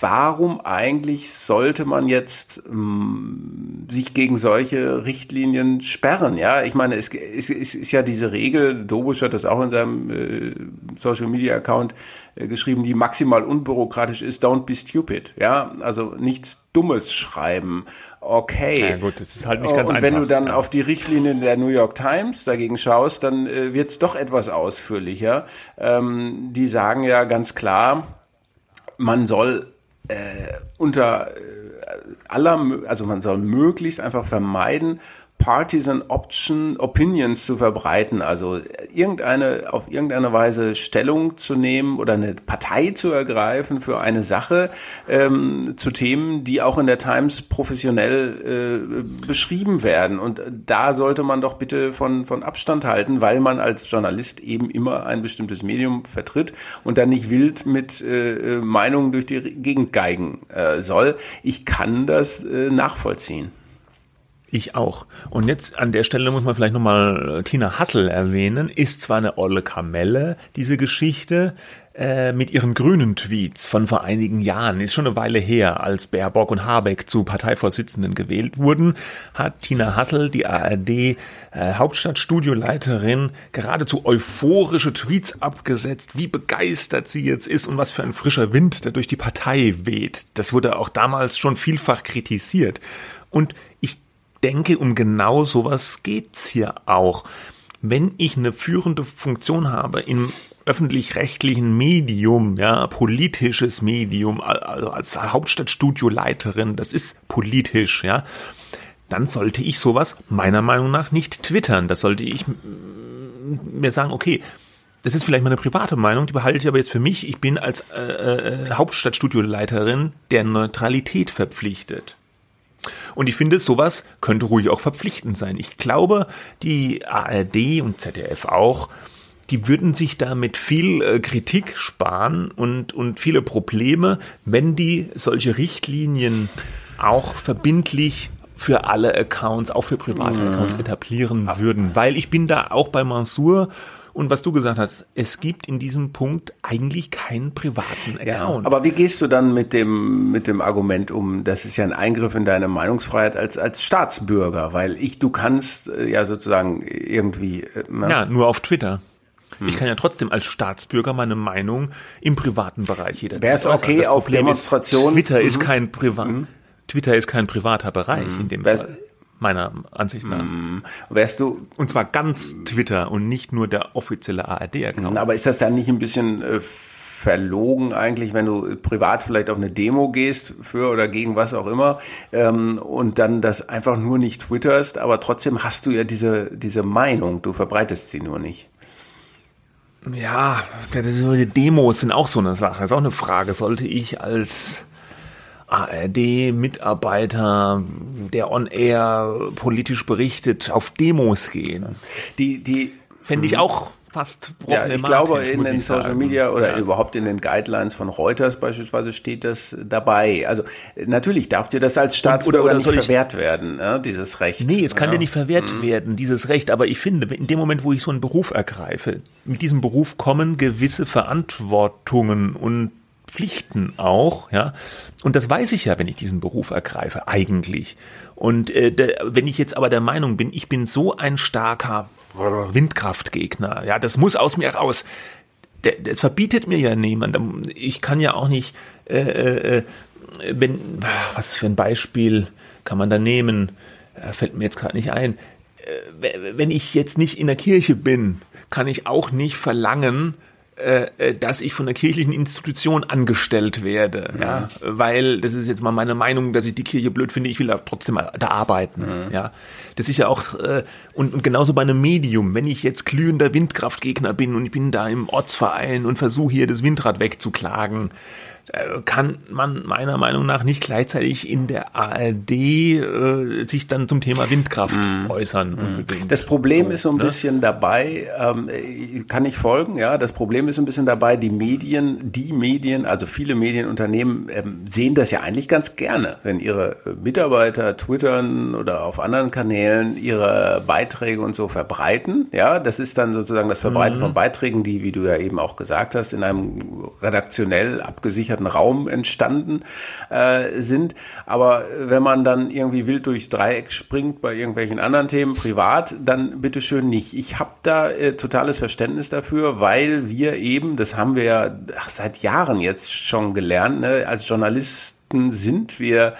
B: warum eigentlich sollte man jetzt ähm, sich gegen solche Richtlinien sperren? Ja, ich meine, es, es, es ist ja diese Regel, Dobusch hat das auch in seinem äh, Social Media Account äh, geschrieben, die maximal unbürokratisch ist, don't be stupid. Ja, also nichts Dummes schreiben. Okay.
C: Ja gut, das ist halt nicht ganz
B: Und
C: einfach.
B: wenn du dann ja. auf die Richtlinien der New York Times dagegen schaust, dann äh, wird es doch etwas ausführlicher. Ähm, die sagen ja ganz klar, man soll äh, unter äh, aller, also man soll möglichst einfach vermeiden, partisan option opinions zu verbreiten, also irgendeine auf irgendeine Weise Stellung zu nehmen oder eine Partei zu ergreifen für eine Sache ähm, zu Themen, die auch in der Times professionell äh, beschrieben werden. Und da sollte man doch bitte von von Abstand halten, weil man als Journalist eben immer ein bestimmtes Medium vertritt und dann nicht wild mit äh, Meinungen durch die Gegend geigen äh, soll. Ich kann das äh, nachvollziehen.
C: Ich auch. Und jetzt an der Stelle muss man vielleicht nochmal äh, Tina Hassel erwähnen. Ist zwar eine olle Kamelle, diese Geschichte, äh, mit ihren grünen Tweets von vor einigen Jahren, ist schon eine Weile her, als Baerbock und Habeck zu Parteivorsitzenden gewählt wurden, hat Tina Hassel, die ARD äh, Hauptstadtstudioleiterin, geradezu euphorische Tweets abgesetzt, wie begeistert sie jetzt ist und was für ein frischer Wind da durch die Partei weht. Das wurde auch damals schon vielfach kritisiert. Und denke, um genau sowas geht's hier auch wenn ich eine führende Funktion habe im öffentlich-rechtlichen Medium, ja, politisches Medium, also als Hauptstadtstudioleiterin, das ist politisch, ja, dann sollte ich sowas meiner Meinung nach nicht twittern. Das sollte ich mir sagen, okay, das ist vielleicht meine private Meinung, die behalte ich aber jetzt für mich. Ich bin als äh, äh, Hauptstadtstudioleiterin der Neutralität verpflichtet. Und ich finde, sowas könnte ruhig auch verpflichtend sein. Ich glaube, die ARD und ZDF auch, die würden sich damit viel äh, Kritik sparen und, und viele Probleme, wenn die solche Richtlinien auch verbindlich für alle Accounts, auch für private mhm. Accounts etablieren würden. Weil ich bin da auch bei Mansur und was du gesagt hast, es gibt in diesem Punkt eigentlich keinen privaten Account. Ja,
B: aber wie gehst du dann mit dem, mit dem Argument um, das ist ja ein Eingriff in deine Meinungsfreiheit als, als Staatsbürger, weil ich, du kannst äh, ja sozusagen irgendwie. Äh,
C: ne? Ja, nur auf Twitter. Ich kann ja trotzdem als Staatsbürger meine Meinung im privaten Bereich jederzeit
B: Wäre es okay auf Demonstrationen?
C: Twitter mhm. ist kein Privat. Mhm. Twitter ist kein privater Bereich mhm. in dem Fall meiner Ansicht nach. Mm,
B: wärst du
C: und zwar ganz Twitter und nicht nur der offizielle ARD-Account.
B: Aber ist das dann nicht ein bisschen äh, verlogen eigentlich, wenn du privat vielleicht auf eine Demo gehst für oder gegen was auch immer ähm, und dann das einfach nur nicht twitterst, aber trotzdem hast du ja diese diese Meinung, du verbreitest sie nur nicht.
C: Ja, diese Demos sind auch so eine Sache. ist auch eine Frage. Sollte ich als ARD-Mitarbeiter, der on air politisch berichtet, auf Demos gehen. Die, die fände ich mhm. auch fast
B: problematisch. Ja, ich glaube, in den Social Media oder ja. überhaupt in den Guidelines von Reuters beispielsweise steht das dabei. Also natürlich darf dir das als Staatsbürger oder, oder nicht verwehrt werden, ja, dieses Recht.
C: Nee, es kann dir nicht verwehrt mhm. werden, dieses Recht. Aber ich finde, in dem Moment, wo ich so einen Beruf ergreife, mit diesem Beruf kommen gewisse Verantwortungen und Pflichten auch, ja. Und das weiß ich ja, wenn ich diesen Beruf ergreife, eigentlich. Und äh, der, wenn ich jetzt aber der Meinung bin, ich bin so ein starker Windkraftgegner, ja, das muss aus mir raus. Das verbietet mir ja niemand. Ich kann ja auch nicht, äh, äh, äh wenn, was für ein Beispiel kann man da nehmen? Äh, fällt mir jetzt gerade nicht ein. Wenn ich jetzt nicht in der Kirche bin, kann ich auch nicht verlangen, äh, äh, dass ich von der kirchlichen Institution angestellt werde, mhm. ja, weil das ist jetzt mal meine Meinung, dass ich die Kirche blöd finde, ich will da trotzdem da arbeiten, mhm. ja. Das ist ja auch äh, und, und genauso bei einem Medium, wenn ich jetzt glühender Windkraftgegner bin und ich bin da im Ortsverein und versuche hier das Windrad wegzuklagen, kann man meiner Meinung nach nicht gleichzeitig in der ARD äh, sich dann zum Thema Windkraft mm. äußern.
B: Mm. Unbedingt. Das Problem so, ist so ein ne? bisschen dabei, ähm, kann ich folgen, ja, das Problem ist ein bisschen dabei, die Medien, die Medien, also viele Medienunternehmen ähm, sehen das ja eigentlich ganz gerne, wenn ihre Mitarbeiter twittern oder auf anderen Kanälen ihre Beiträge und so verbreiten. Ja, das ist dann sozusagen das Verbreiten mm. von Beiträgen, die, wie du ja eben auch gesagt hast, in einem redaktionell abgesicherten abgesicherten Raum entstanden äh, sind. Aber wenn man dann irgendwie wild durchs Dreieck springt bei irgendwelchen anderen Themen privat, dann bitteschön nicht. Ich habe da äh, totales Verständnis dafür, weil wir eben, das haben wir ja seit Jahren jetzt schon gelernt, ne, als Journalisten sind wir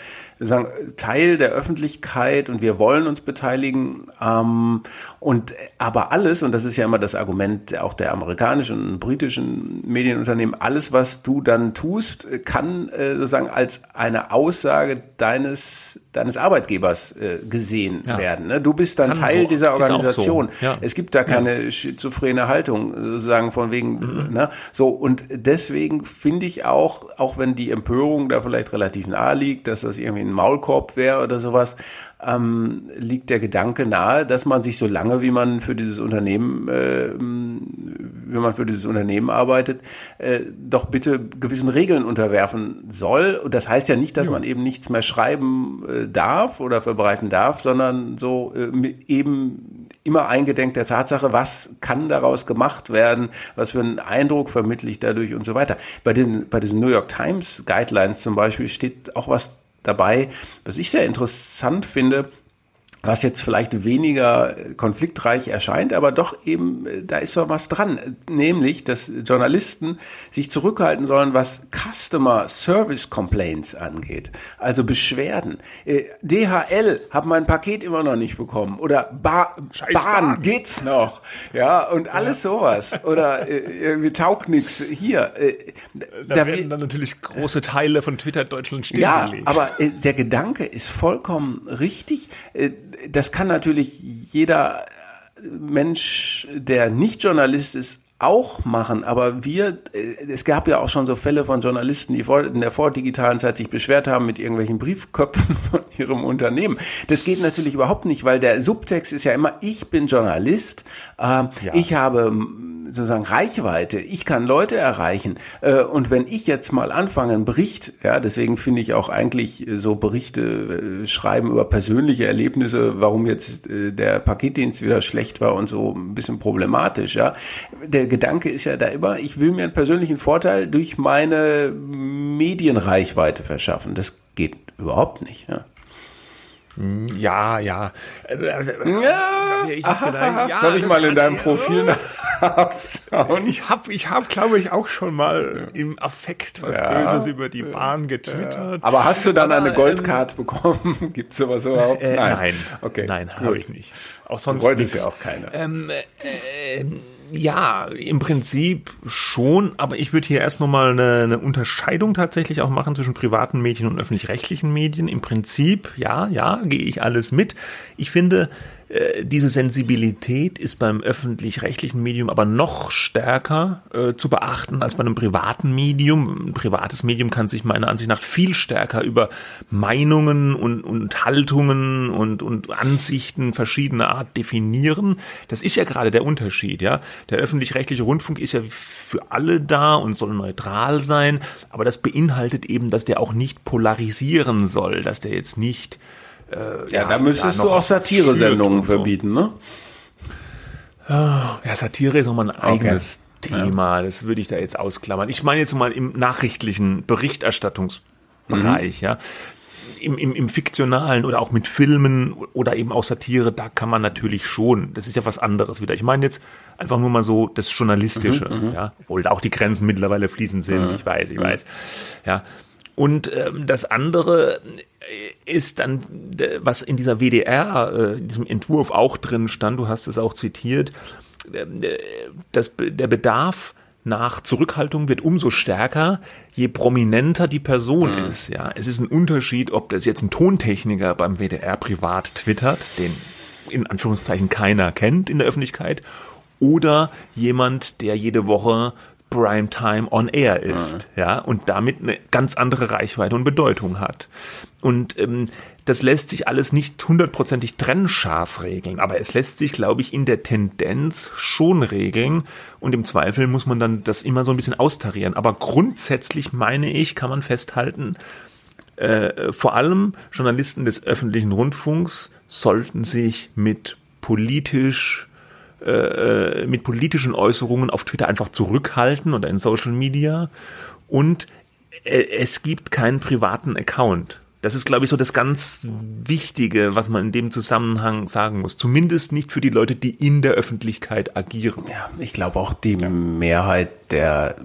B: sagen, Teil der Öffentlichkeit und wir wollen uns beteiligen. Ähm, und aber alles, und das ist ja immer das Argument auch der amerikanischen und britischen Medienunternehmen, alles, was du dann tust, kann äh, sozusagen als eine Aussage deines, deines Arbeitgebers äh, gesehen ja. werden. Ne? Du bist dann kann Teil so. dieser Organisation. So. Ja. Es gibt da keine ja. schizophrene Haltung, sozusagen von wegen, mhm. ne? So, und deswegen finde ich auch, auch wenn die Empörung da vielleicht relativ nahe liegt, dass das irgendwie ein Maulkorb wäre oder sowas, ähm, liegt der Gedanke nahe, dass man sich so lange, wie man für dieses Unternehmen, äh, wie man für dieses Unternehmen arbeitet, äh, doch bitte gewissen Regeln unterwerfen soll. Und das heißt ja nicht, dass ja. man eben nichts mehr schreiben äh, darf oder verbreiten darf, sondern so äh, eben immer eingedenk der Tatsache, was kann daraus gemacht werden, was für einen Eindruck vermittle ich dadurch und so weiter. Bei den, bei diesen New York Times Guidelines zum Beispiel steht auch was dabei, was ich sehr interessant finde, was jetzt vielleicht weniger konfliktreich erscheint, aber doch eben, äh, da ist doch was dran. Nämlich, dass Journalisten sich zurückhalten sollen, was Customer Service Complaints angeht. Also Beschwerden. Äh, DHL hat mein Paket immer noch nicht bekommen. Oder ba Bahn, Bahn, geht's noch. Ja, und alles ja. sowas. Oder äh, irgendwie taugt nix hier.
C: da, da werden dann natürlich große Teile von Twitter Deutschland stillgelegt.
B: Ja, aber der Gedanke ist vollkommen richtig das kann natürlich jeder Mensch, der nicht Journalist ist, auch machen, aber wir, äh, es gab ja auch schon so Fälle von Journalisten, die in der vordigitalen Zeit sich beschwert haben mit irgendwelchen Briefköpfen von ihrem Unternehmen. Das geht natürlich überhaupt nicht, weil der Subtext ist ja immer, ich bin Journalist, äh, ja. ich habe sozusagen Reichweite. Ich kann Leute erreichen. Äh, und wenn ich jetzt mal anfange, einen Bericht, ja, deswegen finde ich auch eigentlich so Berichte äh, schreiben über persönliche Erlebnisse, warum jetzt äh, der Paketdienst wieder schlecht war und so ein bisschen problematisch, ja. Der Gedanke ist ja da immer, ich will mir einen persönlichen Vorteil durch meine Medienreichweite verschaffen. Das geht überhaupt nicht, ja.
C: Ja, ja.
B: ja. Ich ja Soll ich mal in deinem Profil
C: nachschauen? Ich habe, ich hab, glaube ich, auch schon mal im Affekt was ja. Böses über die Bahn getwittert.
B: Aber hast du dann Aber, eine Goldcard ähm, bekommen? Gibt es sowas überhaupt?
C: Äh, nein. Nein, okay. nein habe ich nicht.
B: Auch sonst Wollte es ja auch keiner. Ähm,
C: äh, ja, im Prinzip schon, aber ich würde hier erst nochmal eine, eine Unterscheidung tatsächlich auch machen zwischen privaten Medien und öffentlich-rechtlichen Medien. Im Prinzip, ja, ja, gehe ich alles mit. Ich finde, äh, diese Sensibilität ist beim öffentlich-rechtlichen Medium aber noch stärker äh, zu beachten als bei einem privaten Medium. Ein privates Medium kann sich meiner Ansicht nach viel stärker über Meinungen und, und Haltungen und, und Ansichten verschiedener Art definieren. Das ist ja gerade der Unterschied, ja. Der öffentlich-rechtliche Rundfunk ist ja für alle da und soll neutral sein, aber das beinhaltet eben, dass der auch nicht polarisieren soll, dass der jetzt nicht
B: äh, ja, ja, da müsstest du auch Satire-Sendungen verbieten, ne?
C: Ja, Satire ist nochmal ein eigenes okay. Thema. Ja. Das würde ich da jetzt ausklammern. Ich meine jetzt mal im nachrichtlichen Berichterstattungsbereich, mhm. ja. Im, im, im fiktionalen oder auch mit Filmen oder eben auch Satire, da kann man natürlich schon. Das ist ja was anderes wieder. Ich meine jetzt einfach nur mal so das Journalistische, mhm, mhm. ja, obwohl da auch die Grenzen mittlerweile fließend sind. Mhm. Ich weiß, ich mhm. weiß. Ja, und ähm, das andere ist dann, was in dieser WDR, äh, in diesem Entwurf auch drin stand, du hast es auch zitiert, ähm, äh, das, der Bedarf nach Zurückhaltung wird umso stärker, je prominenter die Person mhm. ist. Ja, es ist ein Unterschied, ob das jetzt ein Tontechniker beim WDR privat twittert, den in Anführungszeichen keiner kennt in der Öffentlichkeit, oder jemand, der jede Woche Primetime on Air ist, ja. ja, und damit eine ganz andere Reichweite und Bedeutung hat. Und ähm, das lässt sich alles nicht hundertprozentig trennscharf regeln, aber es lässt sich, glaube ich, in der Tendenz schon regeln und im Zweifel muss man dann das immer so ein bisschen austarieren. Aber grundsätzlich meine ich, kann man festhalten, äh, vor allem Journalisten des öffentlichen Rundfunks sollten sich mit politisch äh, mit politischen Äußerungen auf Twitter einfach zurückhalten oder in Social Media. Und äh, es gibt keinen privaten Account. Das ist, glaube ich, so das ganz Wichtige, was man in dem Zusammenhang sagen muss. Zumindest nicht für die Leute, die in der Öffentlichkeit agieren.
B: Ja, ich glaube auch die Mehrheit der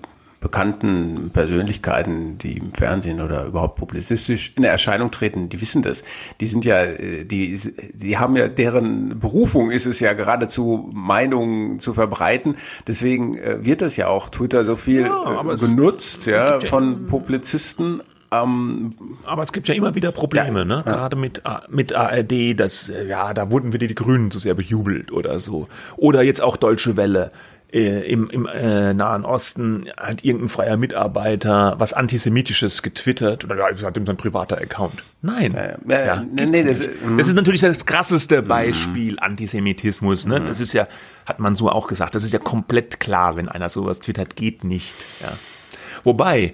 B: bekannten Persönlichkeiten, die im Fernsehen oder überhaupt publizistisch in Erscheinung treten, die wissen das. Die sind ja, äh, die, die haben ja, deren Berufung ist es ja geradezu, Meinungen zu verbreiten. Deswegen äh, wird das ja auch Twitter so viel ja, äh, benutzt, ja, von Publizisten
C: ähm, aber es gibt ja immer wieder Probleme, ja, ne? Ja. Gerade mit, mit ARD, das, ja, da wurden wieder die Grünen zu sehr bejubelt oder so. Oder jetzt auch Deutsche Welle äh, im, im äh, Nahen Osten hat irgendein freier Mitarbeiter was Antisemitisches getwittert oder ja, hat ihm sein privater Account. Nein. Äh, äh, ja, nee, nee, das, das, ist natürlich das krasseste mhm. Beispiel Antisemitismus. Ne? Mhm. Das ist ja, hat man so auch gesagt, das ist ja komplett klar, wenn einer sowas twittert, geht nicht. Ja. Wobei,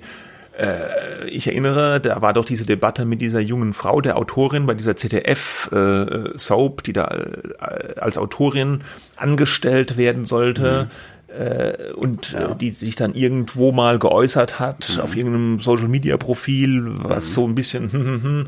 C: Äh, ich erinnere, da war doch diese Debatte mit dieser jungen Frau, der Autorin bei dieser ZDF-Soap, äh, die da äh, als Autorin angestellt werden sollte. Mhm äh, und ja. die sich dann irgendwo mal geäußert hat mhm. auf irgendeinem Social Media Profil, was mhm. so ein bisschen hm, hm, hm,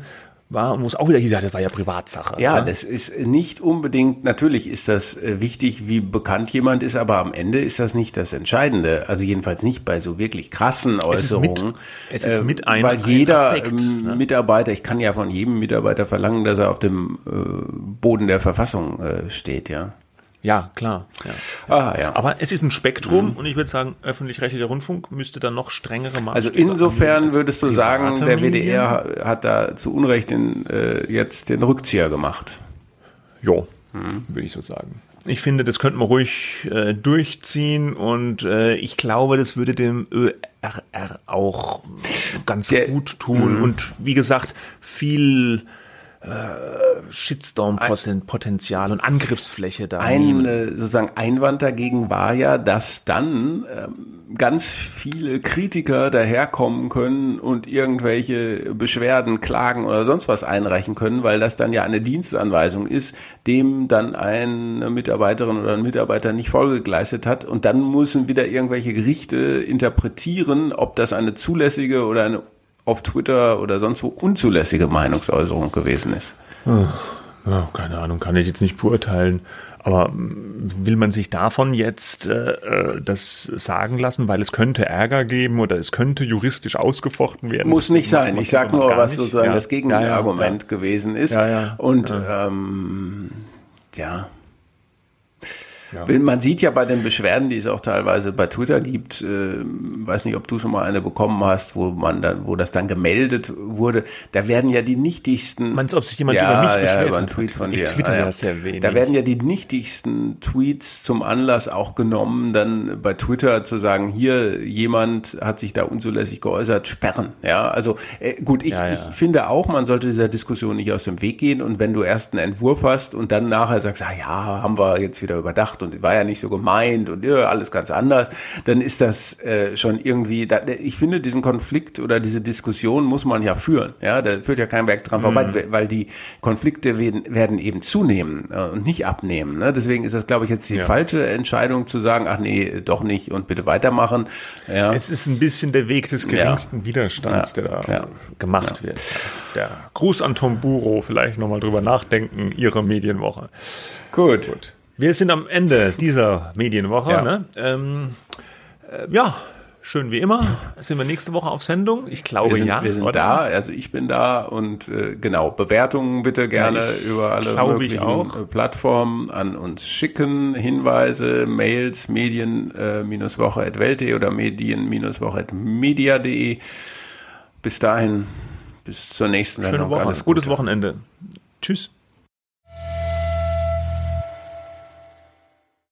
C: war und wo es auch wieder hieß, ja, das war ja Privatsache.
B: Ja, ne? das ist nicht unbedingt, natürlich ist das äh, wichtig, wie bekannt jemand ist, aber am Ende ist das nicht das Entscheidende. Also jedenfalls nicht bei so wirklich krassen Äußerungen.
C: Es ist mit, es ist mit ein,
B: Weil jeder ein Aspekt, ähm, ne? Mitarbeiter, ich kann ja von jedem Mitarbeiter verlangen, dass er auf dem äh, Boden der Verfassung äh, steht, ja.
C: Ja, klar. Ja. Ah, ja. Aber es ist ein Spektrum mhm. und ich würde sagen, öffentlich-rechtlicher Rundfunk müsste dann noch strengere
B: Maßstäbe Also insofern würdest du sagen, der WDR hat da zu Unrecht den, äh, jetzt den Rückzieher gemacht.
C: Jo, mhm. würde ich so sagen. Ich finde, das könnte man ruhig äh, durchziehen und äh, ich glaube, das würde dem ÖRR auch ganz der, gut tun. Mhm. Und wie gesagt, viel äh, Shitstorm-Potenzial und Angriffsfläche da.
B: Ein äh, sozusagen Einwand dagegen war ja, dass dann ähm, ganz viele Kritiker daherkommen können und irgendwelche Beschwerden, Klagen oder sonst was einreichen können, weil das dann ja eine Dienstanweisung ist, dem dann eine Mitarbeiterin oder ein Mitarbeiter nicht Folge geleistet hat und dann müssen wieder irgendwelche Gerichte interpretieren, ob das eine zulässige oder eine auf Twitter oder sonst wo unzulässige Meinungsäußerung gewesen ist.
C: Ja, keine Ahnung, kann ich jetzt nicht beurteilen. Aber mm, will man sich davon jetzt äh, äh, das sagen lassen, weil es könnte Ärger geben oder es könnte juristisch ausgefochten werden?
B: Muss nicht sein. Ich sage nur, was sozusagen ja. das Gegenargument ja, ja, gewesen ist. Und ähm, ja. Ja. Man sieht ja bei den Beschwerden, die es auch teilweise bei Twitter gibt, äh, weiß nicht, ob du schon mal eine bekommen hast, wo man dann, wo das dann gemeldet wurde, da werden ja die nichtigsten.
C: Meinst du, ob sich jemand ja, über mich beschwert? Ja,
B: über einen Tweet von
C: ich
B: dir.
C: twitter ja, sehr wenig.
B: Da werden ja die nichtigsten Tweets zum Anlass auch genommen, dann bei Twitter zu sagen, hier jemand hat sich da unzulässig geäußert, sperren. Ja, also äh, gut, ich, ja, ja. ich finde auch, man sollte dieser Diskussion nicht aus dem Weg gehen und wenn du erst einen Entwurf hast und dann nachher sagst, ah ja, haben wir jetzt wieder überdacht und war ja nicht so gemeint und ja, alles ganz anders, dann ist das äh, schon irgendwie, da, ich finde diesen Konflikt oder diese Diskussion muss man ja führen, ja, da führt ja kein Werk dran mhm. vorbei, weil die Konflikte werden, werden eben zunehmen äh, und nicht abnehmen, ne? deswegen ist das, glaube ich, jetzt die ja. falsche Entscheidung zu sagen, ach nee, doch nicht und bitte weitermachen.
C: Ja. Es ist ein bisschen der Weg des geringsten ja. Widerstands, der da gemacht wird. Der Gruß an Tom Buro, vielleicht nochmal drüber nachdenken, Ihre Medienwoche.
B: Gut. Gut.
C: Wir sind am Ende dieser Medienwoche. Ja, ne? ähm, äh, ja schön wie immer. Sind wir nächste Woche auf Sendung? Ich glaube
B: wir sind,
C: ja.
B: Wir sind oder? da, also ich bin da und äh, genau, Bewertungen bitte gerne ja, über alle möglichen äh, Plattformen an uns schicken, Hinweise, Mails, medien-woche.welt.de äh, oder medien-woche.media.de. Bis dahin, bis zur nächsten
C: Sendung. Schöne Woche,
B: Alles
C: Gutes Wochenende. Tschüss.